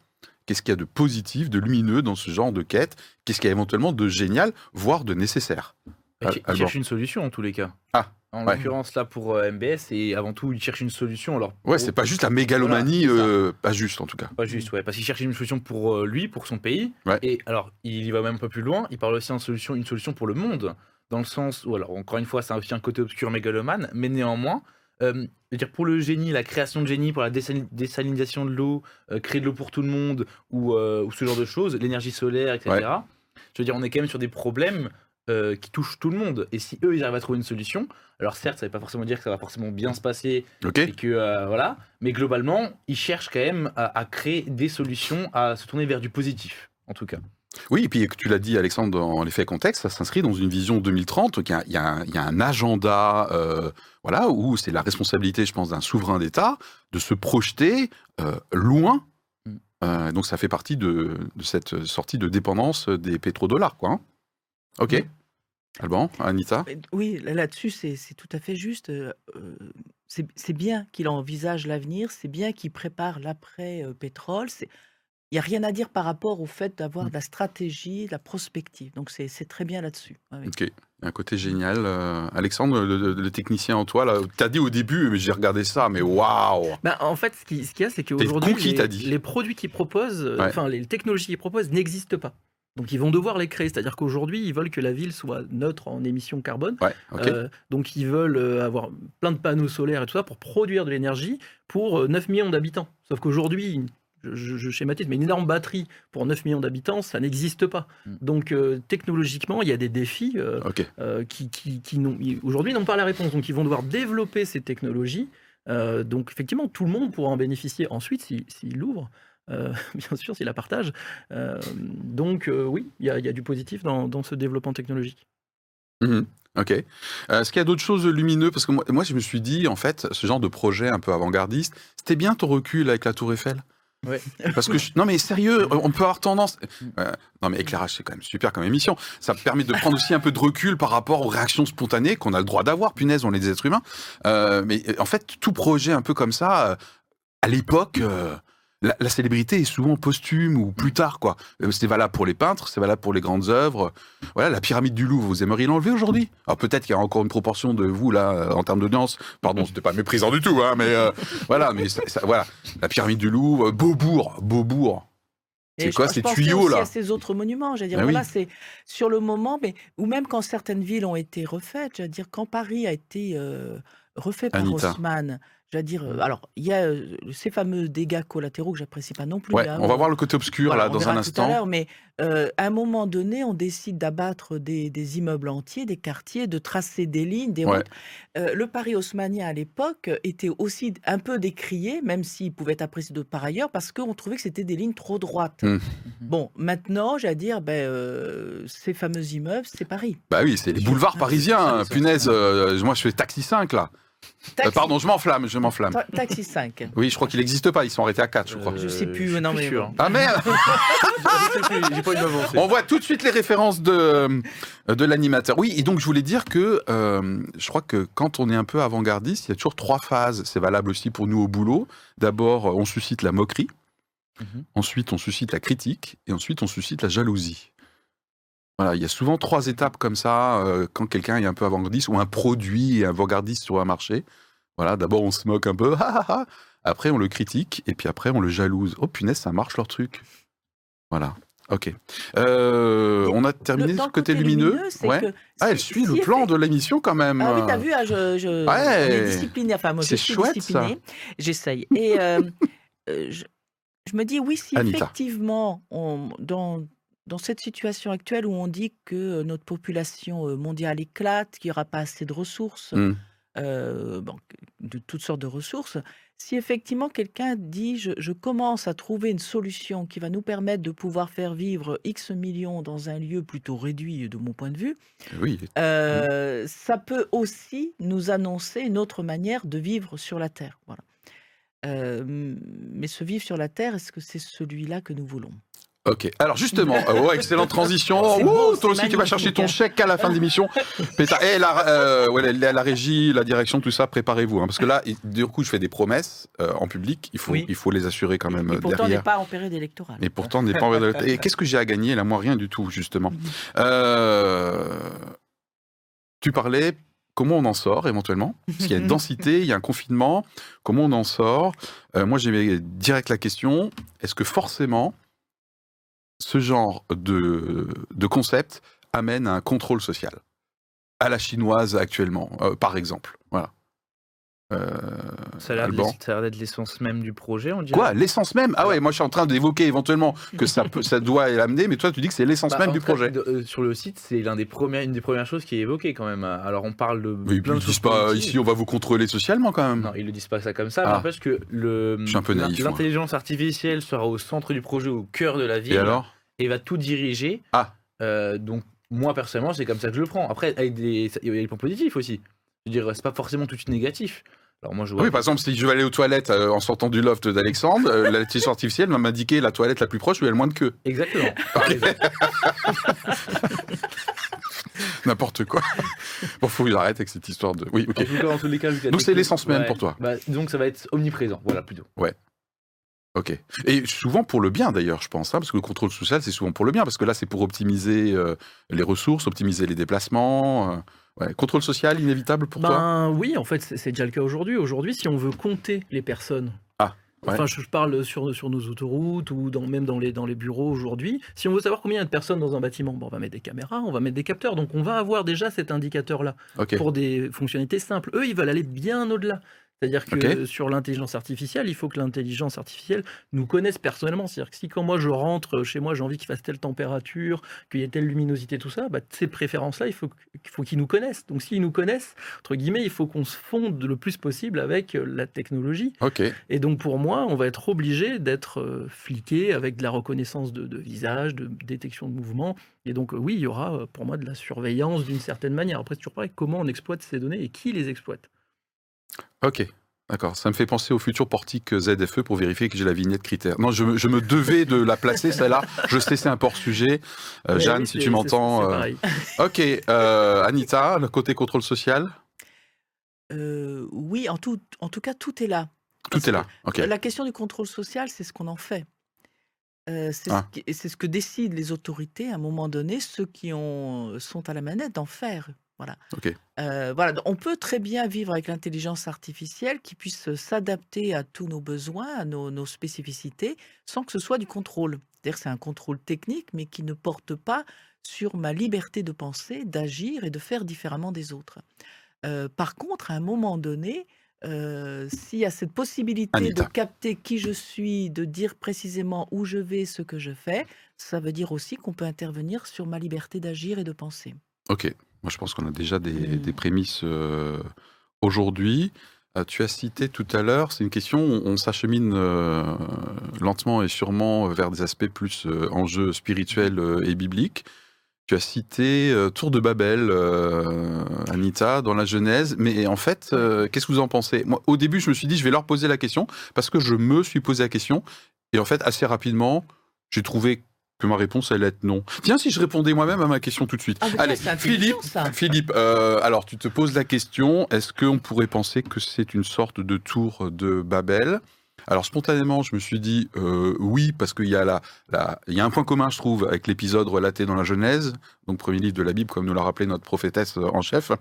Qu'est-ce qu'il y a de positif, de lumineux dans ce genre de quête? Qu'est-ce qu'il y a éventuellement de génial, voire de nécessaire? Alban. il cherche une solution en tous les cas. Ah, En ouais. l'occurrence, là pour euh, MBS, et avant tout, il cherche une solution. Alors, Ouais, c'est pas juste la mégalomanie, Voilà, euh, pas juste en tout cas. Pas juste, ouais, parce qu'il cherche une solution pour euh, lui, pour son pays. Ouais. Et alors, il y va même un peu plus loin. Il parle aussi d'une solution, une solution pour le monde, dans le sens où, alors, encore une fois, c'est aussi un côté obscur mégalomane, mais néanmoins, euh, je veux dire, pour le génie, la création de génie, pour la désal- désalinisation de l'eau, euh, créer de l'eau pour tout le monde, ou, ou ce genre de choses, l'énergie solaire, etc. Ouais. Je veux dire, on est quand même sur des problèmes euh, qui touchent tout le monde. Et si eux, ils arrivent à trouver une solution, alors certes, ça ne veut pas forcément dire que ça va forcément bien se passer Ok et que euh, voilà. Mais globalement, ils cherchent quand même à, à créer des solutions, à se tourner vers du positif, en tout cas. Oui, et puis tu l'as dit, Alexandre, dans l'effet contexte, ça s'inscrit dans une vision 2030. Il y a, y un, il y a un agenda, euh, voilà, où c'est la responsabilité, je pense, d'un souverain d'État de se projeter loin. Mm. Donc ça fait partie de, de cette sortie de dépendance des pétrodollars, quoi. hein. Ok. Alban, Anita? Oui, là- là-dessus, c'est tout à fait juste. euh, euh, c'est bien qu'il envisage l'avenir, c'est bien qu'il prépare l'après-pétrole. Il n'y a rien à dire par rapport au fait d'avoir Mm. de la stratégie, de la prospective. Donc, c'est très bien là-dessus. Oui. Ok. Un côté génial. Euh, Alexandre, le, technicien en toi, là, t'as dit au début, mais j'ai regardé ça, mais waouh Ben, en fait, ce qui- ce qu'il y a, c'est qu'aujourd'hui, les, produits qu'ils proposent, euh, Ouais. enfin, les technologies qu'ils proposent n'existent pas. Donc, ils vont devoir les créer. C'est-à-dire qu'aujourd'hui, ils veulent que la ville soit neutre en émissions carbone. Ouais. Euh, donc, ils veulent euh, avoir plein de panneaux solaires et tout ça pour produire de l'énergie pour euh, 9 millions d'habitants. Sauf qu'aujourd'hui, je, je- je schématise, mais une énorme batterie pour 9 millions d'habitants, ça n'existe pas. Mm. Donc, euh, technologiquement, il y a des défis euh, ok. euh, qui, aujourd'hui n'ont pas la réponse. Donc, ils vont devoir développer ces technologies. Euh, donc, effectivement, tout le monde pourra en bénéficier ensuite s'il s'il l'ouvre. Euh, *laughs* bien sûr, s'il la partage. Euh, donc, euh, oui, il y, a- il y a du positif dans, dans ce développement technologique. Mhm. Ok. Euh, Est-ce qu'il y a d'autres choses lumineuses? Parce que moi, moi, je me suis dit, en fait, ce genre de projet un peu avant-gardiste, c'était bien ton recul avec la Tour Eiffel? Ouais. *laughs* Parce que je- non mais sérieux, on peut avoir tendance. Euh, non mais éclairage c'est quand même super comme émission. Ça permet de prendre aussi un peu de recul par rapport aux réactions spontanées qu'on a le droit d'avoir. Punaise, on est des êtres humains. Euh, mais en fait, tout projet un peu comme ça, à l'époque, la, la célébrité est souvent posthume ou plus tard quoi. Euh, C'est valable pour les peintres, c'est valable pour les grandes œuvres. Voilà, la pyramide du Louvre, vous aimeriez l'enlever aujourd'hui? Alors peut-être qu'il y a encore une proportion de vous là euh, en termes d'audience. Pardon, c'était pas méprisant du tout, hein, mais euh, *laughs* voilà, mais ça- ça- voilà, la pyramide du Louvre, Beaubourg, Beaubourg. C'est je- quoi je ces pensais tuyaux, aussi là? à ces autres monuments. J'allais dire, oui. voilà, c'est sur le moment, mais ou même quand certaines villes ont été refaites. J'allais dire, quand Paris a été euh, refait par. Haussmann. J'allais dire, euh, alors il y a euh, ces fameux dégâts collatéraux que j'apprécie pas non plus. Ouais, hein, on va voir le côté obscur voilà, là on dans verra un tout à instant. l'heure, mais euh, à un moment donné, on décide d'abattre des, des immeubles entiers, des quartiers, de tracer des lignes, des Ouais. routes. Euh, le Paris haussmannien à l'époque était aussi un peu décrié, même s'il pouvait être apprécié de par ailleurs, parce qu'on trouvait que c'était des lignes trop droites. Mm. Bon, maintenant, j'allais dire, ben, euh, ces fameux immeubles, c'est Paris. Bah oui, c'est les boulevards sûr. parisiens. Ah, hein, ça, Punaise, ça. euh, moi je fais taxi 5 là. Euh, pardon, je m'enflamme, je m'enflamme. ta- taxi 5. Oui, je crois qu'il n'existe pas, ils sont arrêtés à 4, je crois. Je sais plus, Euh, suis non, mais sûr. Ah merde. *laughs* On voit tout de suite les références de, de l'animateur. Oui, et donc je voulais dire que euh, je crois que quand on est un peu avant-gardiste, il y a toujours trois phases. C'est valable aussi pour nous au boulot. D'abord, on suscite la moquerie. Mhm. Ensuite, on suscite la critique. Et ensuite, on suscite la jalousie. Voilà, il y a souvent trois étapes comme ça euh, quand quelqu'un est un peu avant-gardiste ou un produit est avant-gardiste sur un marché. Voilà, d'abord on se moque un peu, *laughs* après on le critique et puis après on le jalouse. Oh punaise, ça marche leur truc. Voilà. Ok. Euh, on a terminé Le- ce le côté, lumineux. ouais. que Ah, elle suit le plan de l'émission quand même. Ah oui, t'as vu, ah, je, je- Ouais. on est discipliné. Enfin, moi, je C'est suis chouette, ça. disciplinée. J'essaye. Et euh, *laughs* euh, je, je me dis, oui, si Anita. effectivement, on, dans, dans cette situation actuelle où on dit que notre population mondiale éclate, qu'il n'y aura pas assez de ressources, euh, bon, de toutes sortes de ressources, si effectivement quelqu'un dit je, je commence à trouver une solution qui va nous permettre de pouvoir faire vivre X millions dans un lieu plutôt réduit de mon point de vue, Oui. euh, ça peut aussi nous annoncer une autre manière de vivre sur la Terre. Voilà. Euh, mais ce vivre sur la Terre, est-ce que c'est celui-là que nous voulons? Ok. Alors justement, ouais, *laughs* excellente transition. Beau, toi aussi, tu vas chercher ton magnifique. chèque à la fin de l'émission. *laughs* Et la, euh, ouais, la, la régie, la direction, tout ça, préparez-vous. hein, parce que là, du coup, je fais des promesses euh, en public. Il faut, Oui. il faut les assurer quand même Et pourtant, on n'est pas en période électorale. Et pourtant, on n'est pas en Et qu'est-ce que j'ai à gagner là? Moi, rien du tout, justement. Euh, tu parlais comment on en sort éventuellement? Parce qu'il y a une *laughs* densité, il y a un confinement. Comment on en sort? Euh, Moi, j'ai direct la question est-ce que forcément ce genre de, de concept amène à un contrôle social À la chinoise actuellement, euh, par exemple. Voilà. Euh, Ça a l'air d'être- l'essence même du projet, on dirait. Quoi L'essence même? Ah ouais, moi je suis en train d'évoquer éventuellement que ça, peut, ça doit l'amener, mais toi tu dis que c'est l'essence Bah, même du projet. de- euh, sur le site, c'est l'un des premières, une des premières choses qui est évoquée quand même. Alors on parle de Mais plein ils de disent pas ici on va vous contrôler socialement quand même. Non, ils le disent pas ça comme ça, Ah. mais n'empêche que le Je suis un peu naïf, moi. l'intelligence artificielle sera au centre du projet, au cœur de la ville, Et alors? et va tout diriger. Ah. Euh, donc moi personnellement, c'est comme ça que je le prends. Après, avec des, il y a des points positifs aussi. Je veux dire, c'est pas forcément tout de suite négatif. Alors moi, je vois. Oui, par exemple, si je vais aller aux toilettes euh, en sortant du loft d'Alexandre, euh, l'intelligence artificielle va m'indiquer la toilette la plus proche où il y a le moins de queue. Exactement. *laughs* *laughs* N'importe quoi. bon, faut que j'arrête avec cette histoire de. Oui, ok. En tout cas, dans tous les cas, la Donc, c'est l'essence même pour toi. Bah, donc ça va être omniprésent, voilà plutôt. Ok. Et souvent pour le bien d'ailleurs, je pense, hein, parce que le contrôle social, c'est souvent pour le bien, parce que là, c'est pour optimiser euh, les ressources, optimiser les déplacements. Ouais. Contrôle social inévitable pour toi Ben oui, en fait, c'est déjà le cas aujourd'hui. Aujourd'hui, si on veut compter les personnes, Ah, ouais. enfin, je, je parle sur, sur nos autoroutes ou dans, même dans les, dans les bureaux aujourd'hui, si on veut savoir combien il y a de personnes dans un bâtiment, bon, on va mettre des caméras, on va mettre des capteurs. Donc, on va avoir déjà cet indicateur-là pour des fonctionnalités simples. Eux, ils veulent aller bien au-delà. C'est-à-dire que sur l'intelligence artificielle, il faut que l'intelligence artificielle nous connaisse personnellement. C'est-à-dire que si quand moi je rentre chez moi, j'ai envie qu'il fasse telle température, qu'il y ait telle luminosité, tout ça, bah, ces préférences-là, il faut, qu'il faut qu'ils nous connaissent. Donc s'ils nous connaissent, entre guillemets, il faut qu'on se fonde le plus possible avec euh, la technologie. Et donc pour moi, on va être obligé d'être euh, fliqué avec de la reconnaissance de, de visage, de détection de mouvement. Et donc euh, oui, il y aura pour moi de la surveillance d'une certaine manière. Après, c'est toujours pareil, comment on exploite ces données et qui les exploite? Ok. D'accord, ça me fait penser au futur portique ZFE pour vérifier que j'ai la vignette critère. Non, je, me- je me devais de la placer, celle-là. *laughs* Je sais, c'est un hors-sujet. Euh, Mais Jeanne, oui, si tu m'entends. euh. *laughs* Ok, euh, Anita, le côté contrôle social, Euh, oui, en tout, en tout cas, tout est là. tout Parce est là. Ok. La question du contrôle social, c'est ce qu'on en fait. Euh, c'est Ah. ce, c'est ce que décident les autorités à un moment donné, ceux qui ont, sont à la manette, d'en faire. Voilà. Euh, voilà. On peut très bien vivre avec l'intelligence artificielle qui puisse s'adapter à tous nos besoins, à nos, nos spécificités, sans que ce soit du contrôle. C'est-à-dire c'est un contrôle technique, mais qui ne porte pas sur ma liberté de penser, d'agir et de faire différemment des autres. Euh, par contre, à un moment donné, euh, s'il y a cette possibilité Anita. de capter qui je suis, de dire précisément où je vais, ce que je fais, ça veut dire aussi qu'on peut intervenir sur ma liberté d'agir et de penser. Ok. Moi, je pense qu'on a déjà des, Mm. des prémices euh, aujourd'hui. Euh, tu as cité tout à l'heure, c'est une question, on, on s'achemine euh, lentement et sûrement vers des aspects plus enjeux spirituels et bibliques. Tu as cité Tour de Babel, Anita, dans la Genèse, mais en fait, qu'est-ce que vous en pensez? Moi, au début, je me suis dit, je vais leur poser la question, parce que je me suis posé la question, et en fait, assez rapidement, j'ai trouvé que ma réponse allait être non. Tiens, si je répondais moi-même à ma question tout de suite. Ah, Allez, Philippe, ça. Philippe, euh, alors tu te poses la question, est-ce qu'on pourrait penser que c'est une sorte de tour de Babel? Alors spontanément, je me suis dit euh, oui parce qu'il y a la, la- il y a un point commun, je trouve, avec l'épisode relaté dans la Genèse, donc premier livre de la Bible, comme nous l'a rappelé notre prophétesse en chef.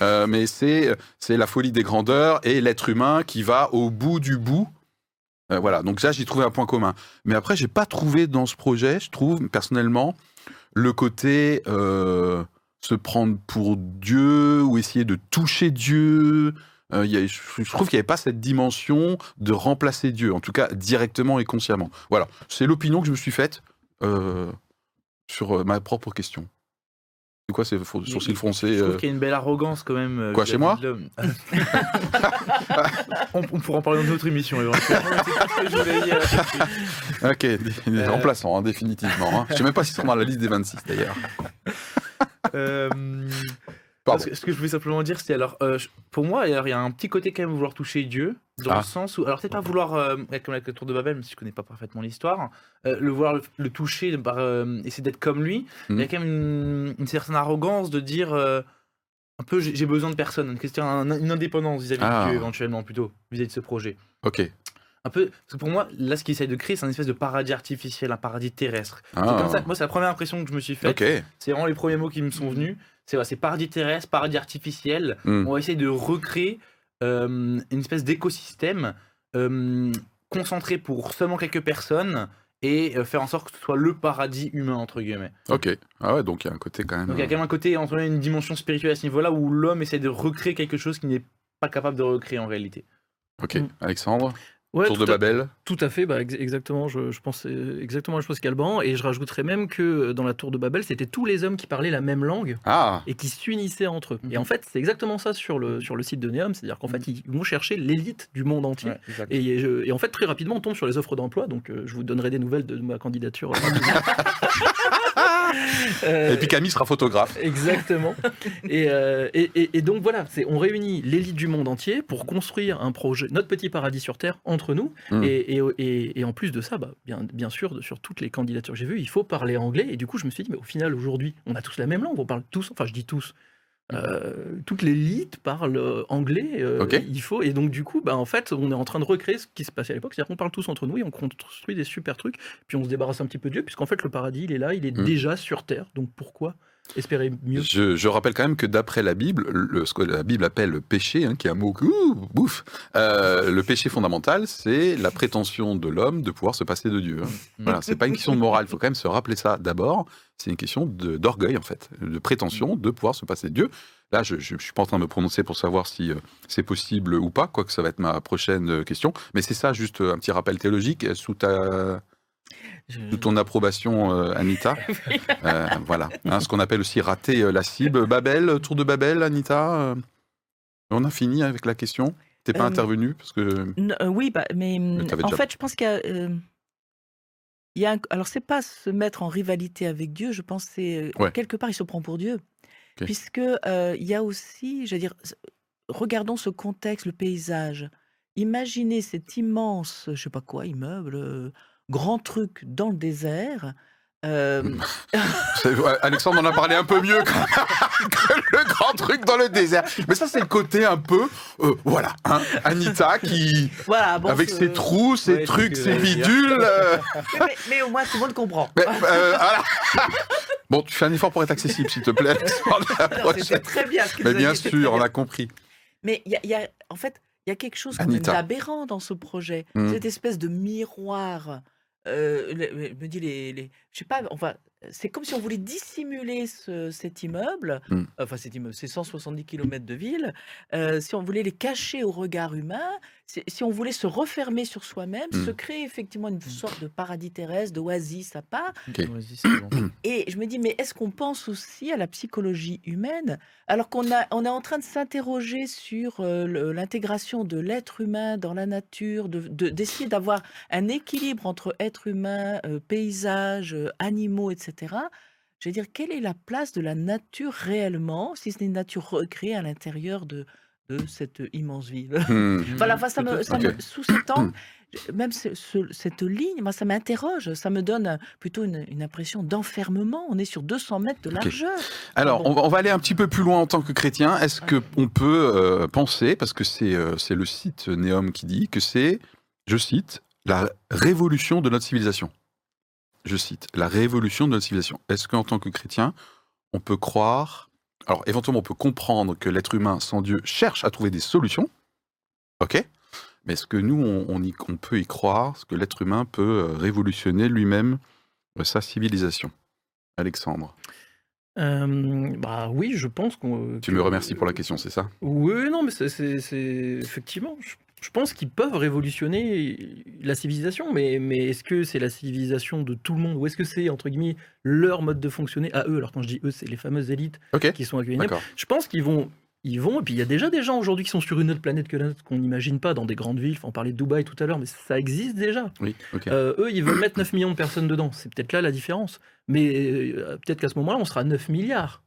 Euh, mais c'est c'est la folie des grandeurs et l'être humain qui va au bout du bout Euh, voilà, donc là, j'ai trouvé un point commun. Mais après, j'ai pas trouvé dans ce projet, je trouve, personnellement, le côté euh, se prendre pour Dieu ou essayer de toucher Dieu. Euh, je trouve qu'il n'y avait pas cette dimension de remplacer Dieu, en tout cas directement et consciemment. Voilà, c'est l'opinion que je me suis faite sur ma propre question. C'est quoi ces sourcils froncés Je trouve euh, qu'il y a une belle arrogance quand même. euh, Quoi, chez moi *laughs* on, on pourra en parler dans une autre émission éventuellement. mais c'est pas ce que je voulais dire là-dessus. Ok, Euh. remplaçants, hein, définitivement. hein. Je sais même pas s'ils sont dans la liste des 26 d'ailleurs. Euh, Pardon. ce, que, ce que je voulais simplement dire, c'est alors, euh, pour moi, il y a un petit côté quand même vouloir toucher Dieu, dans Ah. le sens où, alors peut-être pas vouloir, euh, comme avec la tour de Babel, même si je connais pas parfaitement l'histoire, euh, le vouloir le, le toucher, par, euh, essayer d'être comme lui, il y a quand même une, une certaine arrogance de dire, un peu, j'ai besoin de personne, une question, un- une indépendance vis-à-vis Ah. de Dieu éventuellement plutôt, vis-à-vis de ce projet. Ok. Un peu, parce que pour moi, là, ce qu'il essaye de créer, c'est un espèce de paradis artificiel, un paradis terrestre. Ah. C'est comme ça, moi, c'est la première impression que je me suis faite. Ok. C'est vraiment les premiers mots qui me sont venus. C'est ouais, c'est paradis terrestre, paradis artificiel. Hmm. On va essayer de recréer euh, une espèce d'écosystème euh, concentré pour seulement quelques personnes et euh, faire en sorte que ce soit le paradis humain, entre guillemets. Ok. Ah ouais, donc il y a un côté quand même. Donc il y a quand même un côté, entre guillemets, une dimension spirituelle à ce niveau-là où l'homme essaie de recréer quelque chose qu'il n'est pas capable de recréer en réalité. Ok. Mm. Alexandre, Ouais, tour de à- Babel. Tout à fait, bah, ex- exactement. Je, je pense euh, exactement la chose qu'Alban. Et je rajouterais même que euh, dans la tour de Babel, c'était tous les hommes qui parlaient la même langue Ah. et qui s'unissaient entre eux. Mhm. Et en fait, c'est exactement ça sur le, sur le site de Neom. C'est-à-dire qu'en fait, ils vont chercher l'élite du monde entier. Ouais, exact. Et, je- et en fait, très rapidement, on tombe sur les offres d'emploi. Donc, euh, je vous donnerai des nouvelles de ma candidature. *laughs* Euh, Et puis Camille sera photographe. Exactement. et, euh, et, et- et donc voilà, c'est on réunit l'élite du monde entier pour construire un projet, notre petit paradis sur Terre entre nous. Mm. Et, et- et- et en plus de ça, bah, bien, bien sûr, sur toutes les candidatures que j'ai vues, il faut parler anglais. Et du coup, je me suis dit, mais au final, aujourd'hui, on a tous la même langue, on parle tous, enfin je dis tous. Euh, toute l'élite parle euh, anglais, euh, il faut. Et donc du coup, bah, en fait, on est en train de recréer ce qui se passait à l'époque, c'est-à-dire qu'on parle tous entre nous et on construit des super trucs, puis on se débarrasse un petit peu de Dieu, puisqu'en fait le paradis il est là, il est Mm. déjà sur terre, donc pourquoi espérer mieux Je, je rappelle quand même que d'après la Bible, le- ce que la Bible appelle le péché, hein, qui est un mot ouh, bouf, euh, le péché fondamental, c'est la prétention de l'homme de pouvoir se passer de Dieu. hein. Mm. Voilà, c'est pas une question de morale. Il faut quand même se rappeler ça d'abord. C'est une question d'orgueil en fait, de prétention de pouvoir se passer de Dieu. Là, je, je suis pas en train de me prononcer pour savoir si euh, c'est possible ou pas, quoique ça va être ma prochaine euh, question. Mais c'est ça, juste un petit rappel théologique sous ta Sous ton approbation, euh, Anita. *laughs* Euh, voilà, Hein, ce qu'on appelle aussi rater euh, la cible. Babel, tour de Babel, Anita. on a fini avec la question. T'es pas intervenu parce que oui, bah, mais t'avais en déjà- fait, je pense qu'il y a. il y a un- alors, c'est pas se mettre en rivalité avec Dieu, je pense que c'est. Ouais. Quelque part, il se prend pour Dieu. Ok. Puisque il y a aussi, je veux dire, regardons ce contexte, le paysage. Imaginez cet immense, je sais pas quoi, immeuble, grand truc dans le désert. euh, *laughs* ouais, Alexandre en a parlé un peu mieux que, *laughs* que le grand truc dans le désert. Mais ça, c'est le côté un peu, euh, voilà, hein, Anita qui, voilà, bon, avec ses trous, ses Ouais, trucs, ses bidules. euh, mais, *laughs* mais- mais au moins, tout le monde comprend. mais, euh, voilà. Bon, tu fais un effort pour être accessible, s'il te plaît. C'était très bien ce que Mais bien sûr, on a compris. Mais il y a, il y a- en fait, il y a quelque chose d'aberrant dans ce projet. Mm. Cette espèce de miroir. Euh, me dit les, les- je sais pas, enfin, c'est comme si on voulait dissimuler ce- cet immeuble, Mm. enfin cet immeuble, c'est 170 km de ville, euh, si on voulait les cacher au regard humain, si, si on voulait se refermer sur soi-même, se créer effectivement une sorte de paradis terrestre, d'oasis à part, *clears throat* et je me dis, mais est-ce qu'on pense aussi à la psychologie humaine alors qu'on a, on est en train de s'interroger sur euh, l'intégration de l'être humain dans la nature, de- de- d'essayer d'avoir un équilibre entre être humain, euh, paysage, euh, animaux, etc. Je veux dire, quelle est la place de la nature réellement, si ce n'est une nature recréée à l'intérieur de, de cette immense ville? Voilà, enfin, ça me, ça me- angle, je- même ce- ce- cette ligne, moi, ça m'interroge, ça me donne plutôt une, une impression d'enfermement. On est sur 200 mètres de largeur. Alors, Bon. on va, on va aller un petit peu plus loin en tant que chrétien. Est-ce que on peut euh, penser, parce que c'est euh, le site Neom qui dit que c'est, je cite, la révolution de notre civilisation? Je cite, la révolution de notre civilisation. Est-ce qu'en tant que chrétien, on peut croire, alors éventuellement on peut comprendre que l'être humain sans Dieu cherche à trouver des solutions, ok Mais est-ce que nous, on, on y- on peut y croire Est-ce que l'être humain peut euh, révolutionner lui-même euh, sa civilisation? Alexandre, Euh, bah oui, je pense qu'on. tu me remercies pour la question, c'est ça? Oui, non, mais c'est- effectivement. Je, je pense qu'ils peuvent révolutionner la civilisation, mais, mais est-ce que c'est la civilisation de tout le monde ou est-ce que c'est entre guillemets leur mode de fonctionner à eux? Alors quand je dis eux, c'est les fameuses élites Ok, qui sont accueillies. Je pense qu'ils vont, ils vont. Et puis il y a déjà des gens aujourd'hui qui sont sur une autre planète que la nôtre qu'on n'imagine pas dans des grandes villes. Enfin, on parlait de Dubaï tout à l'heure, mais ça existe déjà. Oui, ok. Euh, eux, ils veulent mettre 9 millions de personnes dedans. C'est peut-être là la différence. Mais euh, peut-être qu'à ce moment-là, on sera 9 milliards.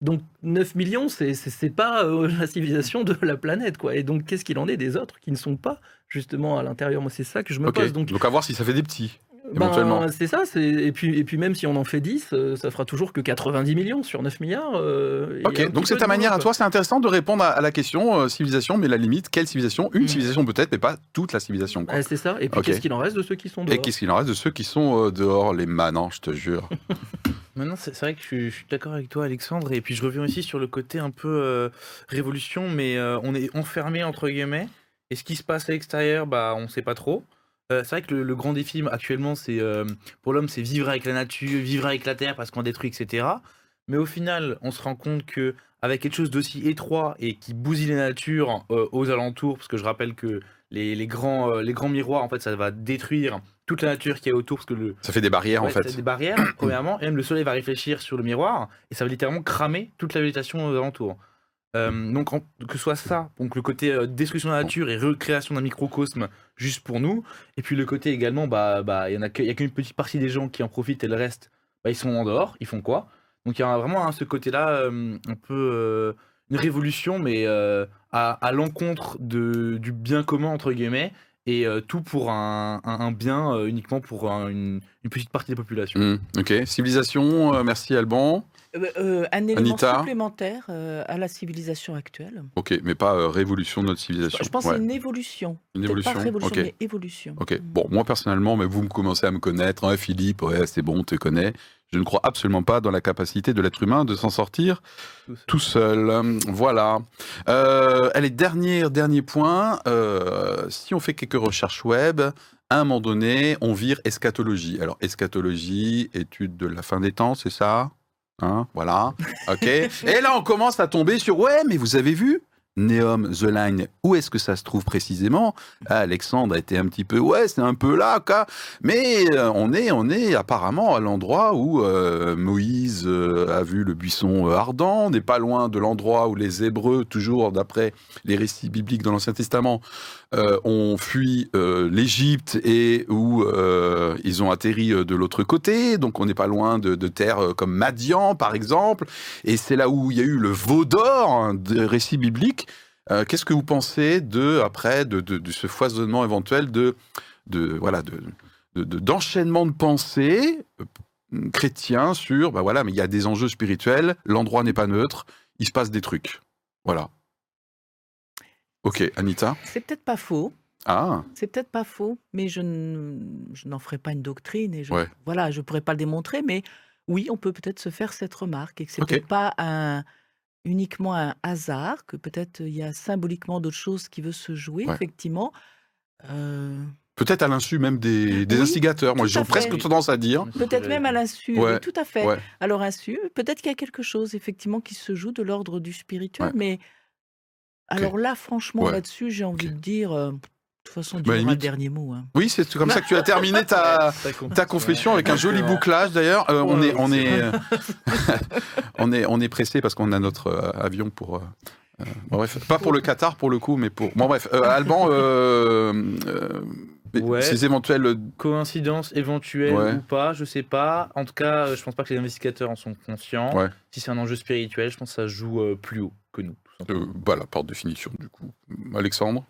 Donc 9 millions, c'est pas euh, *laughs* la civilisation de la planète, quoi. Et donc, qu'est-ce qu'il en est des autres qui ne sont pas justement à l'intérieur? Moi, c'est ça que je me pose. Donc, donc à voir si ça fait des petits. Ben, éventuellement. c'est ça. c'est- Et puis, et puis même si on en fait 10, euh, ça fera toujours que 90 millions sur 9 milliards. euh, Ok, donc c'est ta manière à toi, c'est intéressant de répondre à, à la question euh, civilisation, mais la limite, quelle civilisation? Une Mm. civilisation peut-être, mais pas toute la civilisation. Ouais, c'est ça. Et puis, qu'est-ce qu'il en reste de ceux qui sont Et dehors? qu'est-ce qu'il en reste de ceux qui sont euh, dehors, les manants, je te jure *laughs* Maintenant, c'est vrai que je suis, je suis d'accord avec toi, Alexandre. Et puis, je reviens aussi sur le côté un peu euh, révolution, mais euh, on est enfermé, entre guillemets. Et ce qui se passe à l'extérieur, bah, on sait pas trop. Euh, c'est vrai que le, le grand défi actuellement, c'est euh, pour l'homme, c'est vivre avec la nature, vivre avec la terre parce qu'on détruit, etc. Mais au final, on se rend compte que avec quelque chose d'aussi étroit et qui bousille les natures euh, aux alentours, parce que je rappelle que les, les grands, les grands miroirs, en fait, ça va détruire toute la nature qui est autour, parce que le, Ça fait des barrières en fait. des barrières, *clears throat* premièrement, et même le soleil va réfléchir sur le miroir, et ça va littéralement cramer toute la végétation aux alentours. Euh, donc, en- que ce soit ça, donc le côté euh, destruction de la nature et recréation d'un microcosme juste pour nous, et puis le côté également, bah, bah, il y a qu'une petite partie des gens qui en profitent, et le reste, bah, ils sont en dehors, ils font quoi? Donc il y a vraiment hein, ce côté-là, euh, un peu euh, une révolution, mais euh, à, l'encontre du bien commun, entre guillemets, et tout pour un, un- bien uniquement pour un- une, une petite partie des populations. Mm, ok, civilisation, merci Alban. Euh, euh, un élément Anita supplémentaire euh, à la civilisation actuelle. Ok, mais pas euh, révolution de notre civilisation. Je pense Ouais, c'est une évolution. une évolution. Pas révolution, mais évolution. Ok, bon, moi personnellement, mais vous me commencez à me connaître, hein, Philippe, ouais, c'est bon, on te connaît. Je ne crois absolument pas dans la capacité de l'être humain de s'en sortir tout seul. Hum, Voilà. Euh, allez, dernier, dernier point. euh, si on fait quelques recherches web, à un moment donné, on vire eschatologie. Alors, eschatologie, étude de la fin des temps, c'est ça? Hein, voilà. *laughs* Ok. Et là, on commence à tomber sur ouais, mais vous avez vu? Neom, The Line, où est-ce que ça se trouve précisément? Ah, Alexandre a été un petit peu, ouais, c'est un peu là, quoi. Mais euh, on est, on est apparemment à l'endroit où euh, Moïse euh, a vu le buisson ardent. On n'est pas loin de l'endroit où les Hébreux, toujours d'après les récits bibliques dans l'Ancien Testament, euh, ont fui euh, l'Égypte et où euh, ils ont atterri euh, de l'autre côté. Donc on n'est pas loin de, de terres comme Madian, par exemple. Et c'est là où il y a eu le veau d'or hein, des récits bibliques. Qu'est-ce que vous pensez de après de, ce foisonnement éventuel de, de voilà de de- de- d'enchaînement de, pensées chrétiens sur bah voilà mais il y a des enjeux spirituels, l'endroit n'est pas neutre, il se passe des trucs. Voilà. Ok, Anita. C'est peut-être pas faux. Ah, C'est peut-être pas faux, mais je, n- je n'en ferai pas une doctrine et je, Ouais. voilà, je pourrais pas le démontrer, mais oui, on peut peut-être se faire cette remarque et que c'est Ok. peut-être pas un, uniquement un hasard, que peut-être il y a symboliquement d'autres choses qui veulent se jouer, Ouais. effectivement. Euh, peut-être à l'insu même des, des Oui, instigateurs. Moi, j'ai presque tendance à dire. peut-être même à l'insu, Ouais, oui, tout à fait. ouais. À leur insu, peut-être qu'il y a quelque chose, effectivement, qui se joue de l'ordre du spirituel, Ouais. mais alors là, franchement, Ouais. là-dessus, j'ai envie de dire, euh, de toute façon, Bah, Dieu aura le limite- dernier mot. hein. Oui, c'est comme ça que tu as terminé ta, *laughs* ta confession avec un joli bouclage d'ailleurs. Euh, on est, on est, euh, *laughs* on est, on est pressé parce qu'on a notre euh, avion pour. euh, bon, bref, pas pour le Qatar pour le coup, mais pour. Bon bref, euh, Alban, euh, euh, Ouais. ces éventuels. Coïncidence éventuelle Ouais. ou pas, je sais pas. En tout cas, je pense pas que les investigateurs en sont conscients. Ouais. Si c'est un enjeu spirituel, je pense que ça joue euh, plus haut que nous. Simplement. Euh, voilà, par définition du coup. Alexandre?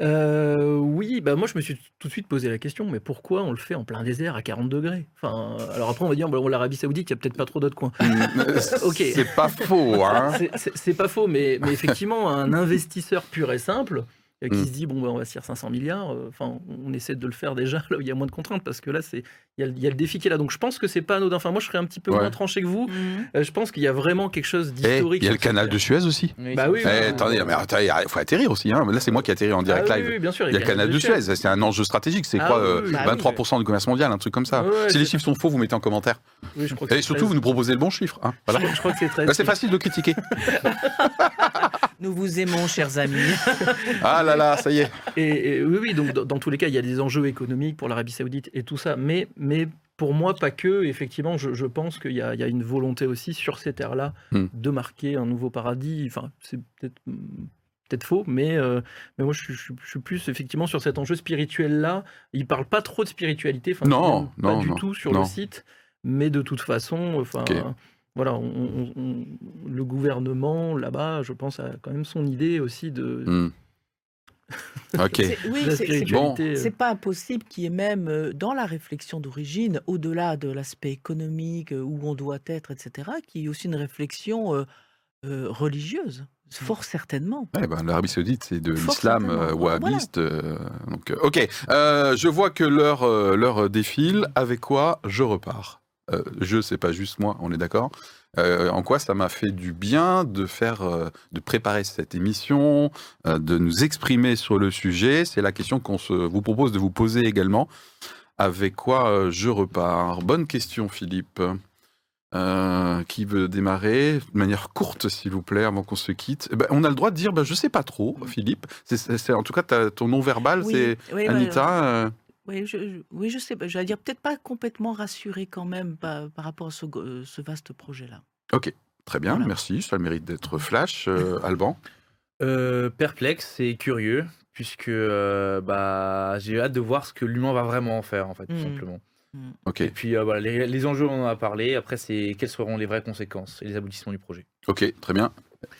Euh, oui, bah moi je me suis tout de suite posé la question, mais pourquoi on le fait en plein désert à 40 degrés? Enfin, alors après on va dire, bon, l'Arabie Saoudite, il y a peut-être pas trop d'autres coins. *laughs* Ok. C'est pas faux, hein. C'est- pas faux, mais, mais effectivement, un investisseur pur et simple, qui Mm. se dit bon, bah, on va se faire 500 milliards. euh, Enfin, on essaie de le faire déjà *laughs* là où il y a moins de contraintes parce que là, c'est il y, a le- il y a le défi qui est là. Donc, je pense que c'est pas anodin. Enfin, moi, je serais un petit peu Ouais. moins tranché que vous. Mhm. Euh, je pense qu'il y a vraiment quelque chose Eh, d'historique. il y a le canal de. Suez aussi. Bah oui, Eh, oui. attendez, mais attendez, il faut atterrir aussi. Hein. Là, c'est moi qui atterris en direct Ah live. oui, bien sûr. Il y a le canal de Suez, c'est un enjeu stratégique. C'est Ah quoi oui, euh, oui, bah oui. 23% du commerce mondial, un truc comme ça. Ouais, ouais, si les chiffres sont faux, vous mettez en commentaire. Et surtout, 13. vous nous proposez le bon chiffre. hein. Voilà. Je crois que c'est 13. Là, c'est facile de critiquer. *laughs* Nous vous aimons, chers amis. *laughs* Ah là là, ça y est. Et, et oui, oui, donc dans, dans tous les cas, il y a des enjeux économiques pour l'Arabie Saoudite et tout ça, mais, mais pour moi, pas que. Effectivement, je, je pense qu'il y, a il y a une volonté aussi sur ces terres-là Hmm. de marquer un nouveau paradis. Enfin, c'est peut-être peut-être faux, mais, euh, mais moi, je, suis- je suis- je suis plus effectivement sur cet enjeu spirituel-là. Il parle pas trop de spiritualité, enfin, Non, non, pas du non, tout sur non. le site, mais de toute façon, enfin. Voilà, on- on- on- le gouvernement là-bas, je pense, a quand même son idée aussi de, Hmm. *laughs* Ok. C'est- Oui, c'est- spiritualité. euh. Pas impossible qu'il y ait même euh, dans la réflexion d'origine, au-delà de l'aspect économique, euh, où on doit être, etc., qu'il y ait aussi une réflexion euh, euh, religieuse, fort certainement. Eh ben, L'Arabie Saoudite, c'est de l'islam euh, wahhabiste. donc, ok. Euh, je vois que l'heure euh, l'heure défile. Avec quoi je repars? Euh, Je, c'est pas juste moi, on est d'accord. Euh, en quoi ça m'a fait du bien de faire, euh, de préparer cette émission, euh, de nous exprimer sur le sujet? C'est la question qu'on se vous propose de vous poser également. Avec quoi je repars? Bonne question, Philippe. Qui veut démarrer? De manière courte, s'il vous plaît, avant qu'on se quitte Eh ben, On a le droit de dire, ben, je sais pas trop, Philippe. C'est, en tout cas, ton nom verbal, Oui, c'est oui, Anita. Oui, je, je- oui, je sais. J'allais dire peut-être pas complètement rassuré quand même par, par rapport à ce, euh, ce vaste projet-là. Très bien, Voilà. merci. Ça a le mérite d'être flash. Euh, *laughs* Alban Euh, perplexe et curieux, puisque euh, bah, j'ai hâte de voir ce que l'humain va vraiment en faire, en fait, tout Mm. simplement. Ok, Et puis euh, voilà, les, les enjeux, on en a parlé. Après, c'est quelles seront les vraies conséquences et les aboutissements du projet. ok, très bien.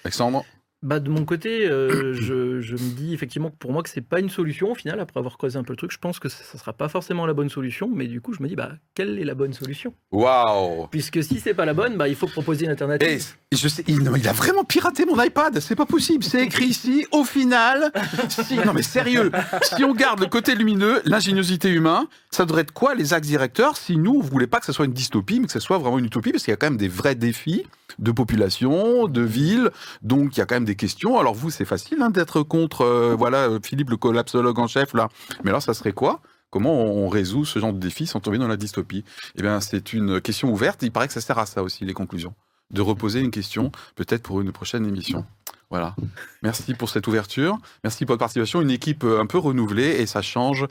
Alexandre? Bah, de mon côté, euh, *coughs* je, je me dis effectivement que pour moi que c'est pas une solution au final, après avoir creusé un peu le truc, je pense que ça ne sera pas forcément la bonne solution, mais du coup je me dis bah quelle est la bonne solution? Waouh Puisque si c'est pas la bonne, bah il faut proposer une alternative. je sais, il, non, mais il a vraiment piraté mon iPad, c'est pas possible. C'est écrit ici, au final. *laughs* Si, non, mais sérieux, si on garde le côté lumineux, l'ingéniosité humaine, ça devrait être quoi les axes directeurs si nous, on voulait pas que ce soit une dystopie, mais que ce soit vraiment une utopie, parce qu'il y a quand même des vrais défis de population, de ville, donc il y a quand même des questions. Alors vous, c'est facile hein, d'être contre, euh, voilà, euh, Philippe, le collapsologue en chef, là. Mais alors, ça serait quoi? Comment on résout ce genre de défi sans tomber dans la dystopie? Eh bien, c'est une question ouverte. Il paraît que ça sert à ça aussi, les conclusions. De reposer une question, peut-être pour une prochaine émission. Voilà. Merci pour cette ouverture. Merci pour votre participation. Une équipe euh, un peu renouvelée et ça change.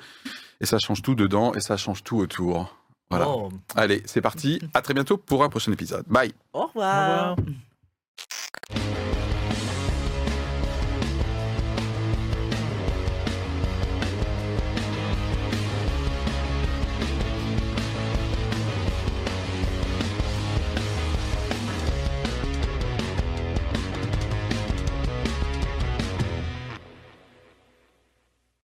Et ça change tout dedans et ça change tout autour. Voilà. Oh, Allez, c'est parti. À très bientôt pour un prochain épisode. Bye. au revoir.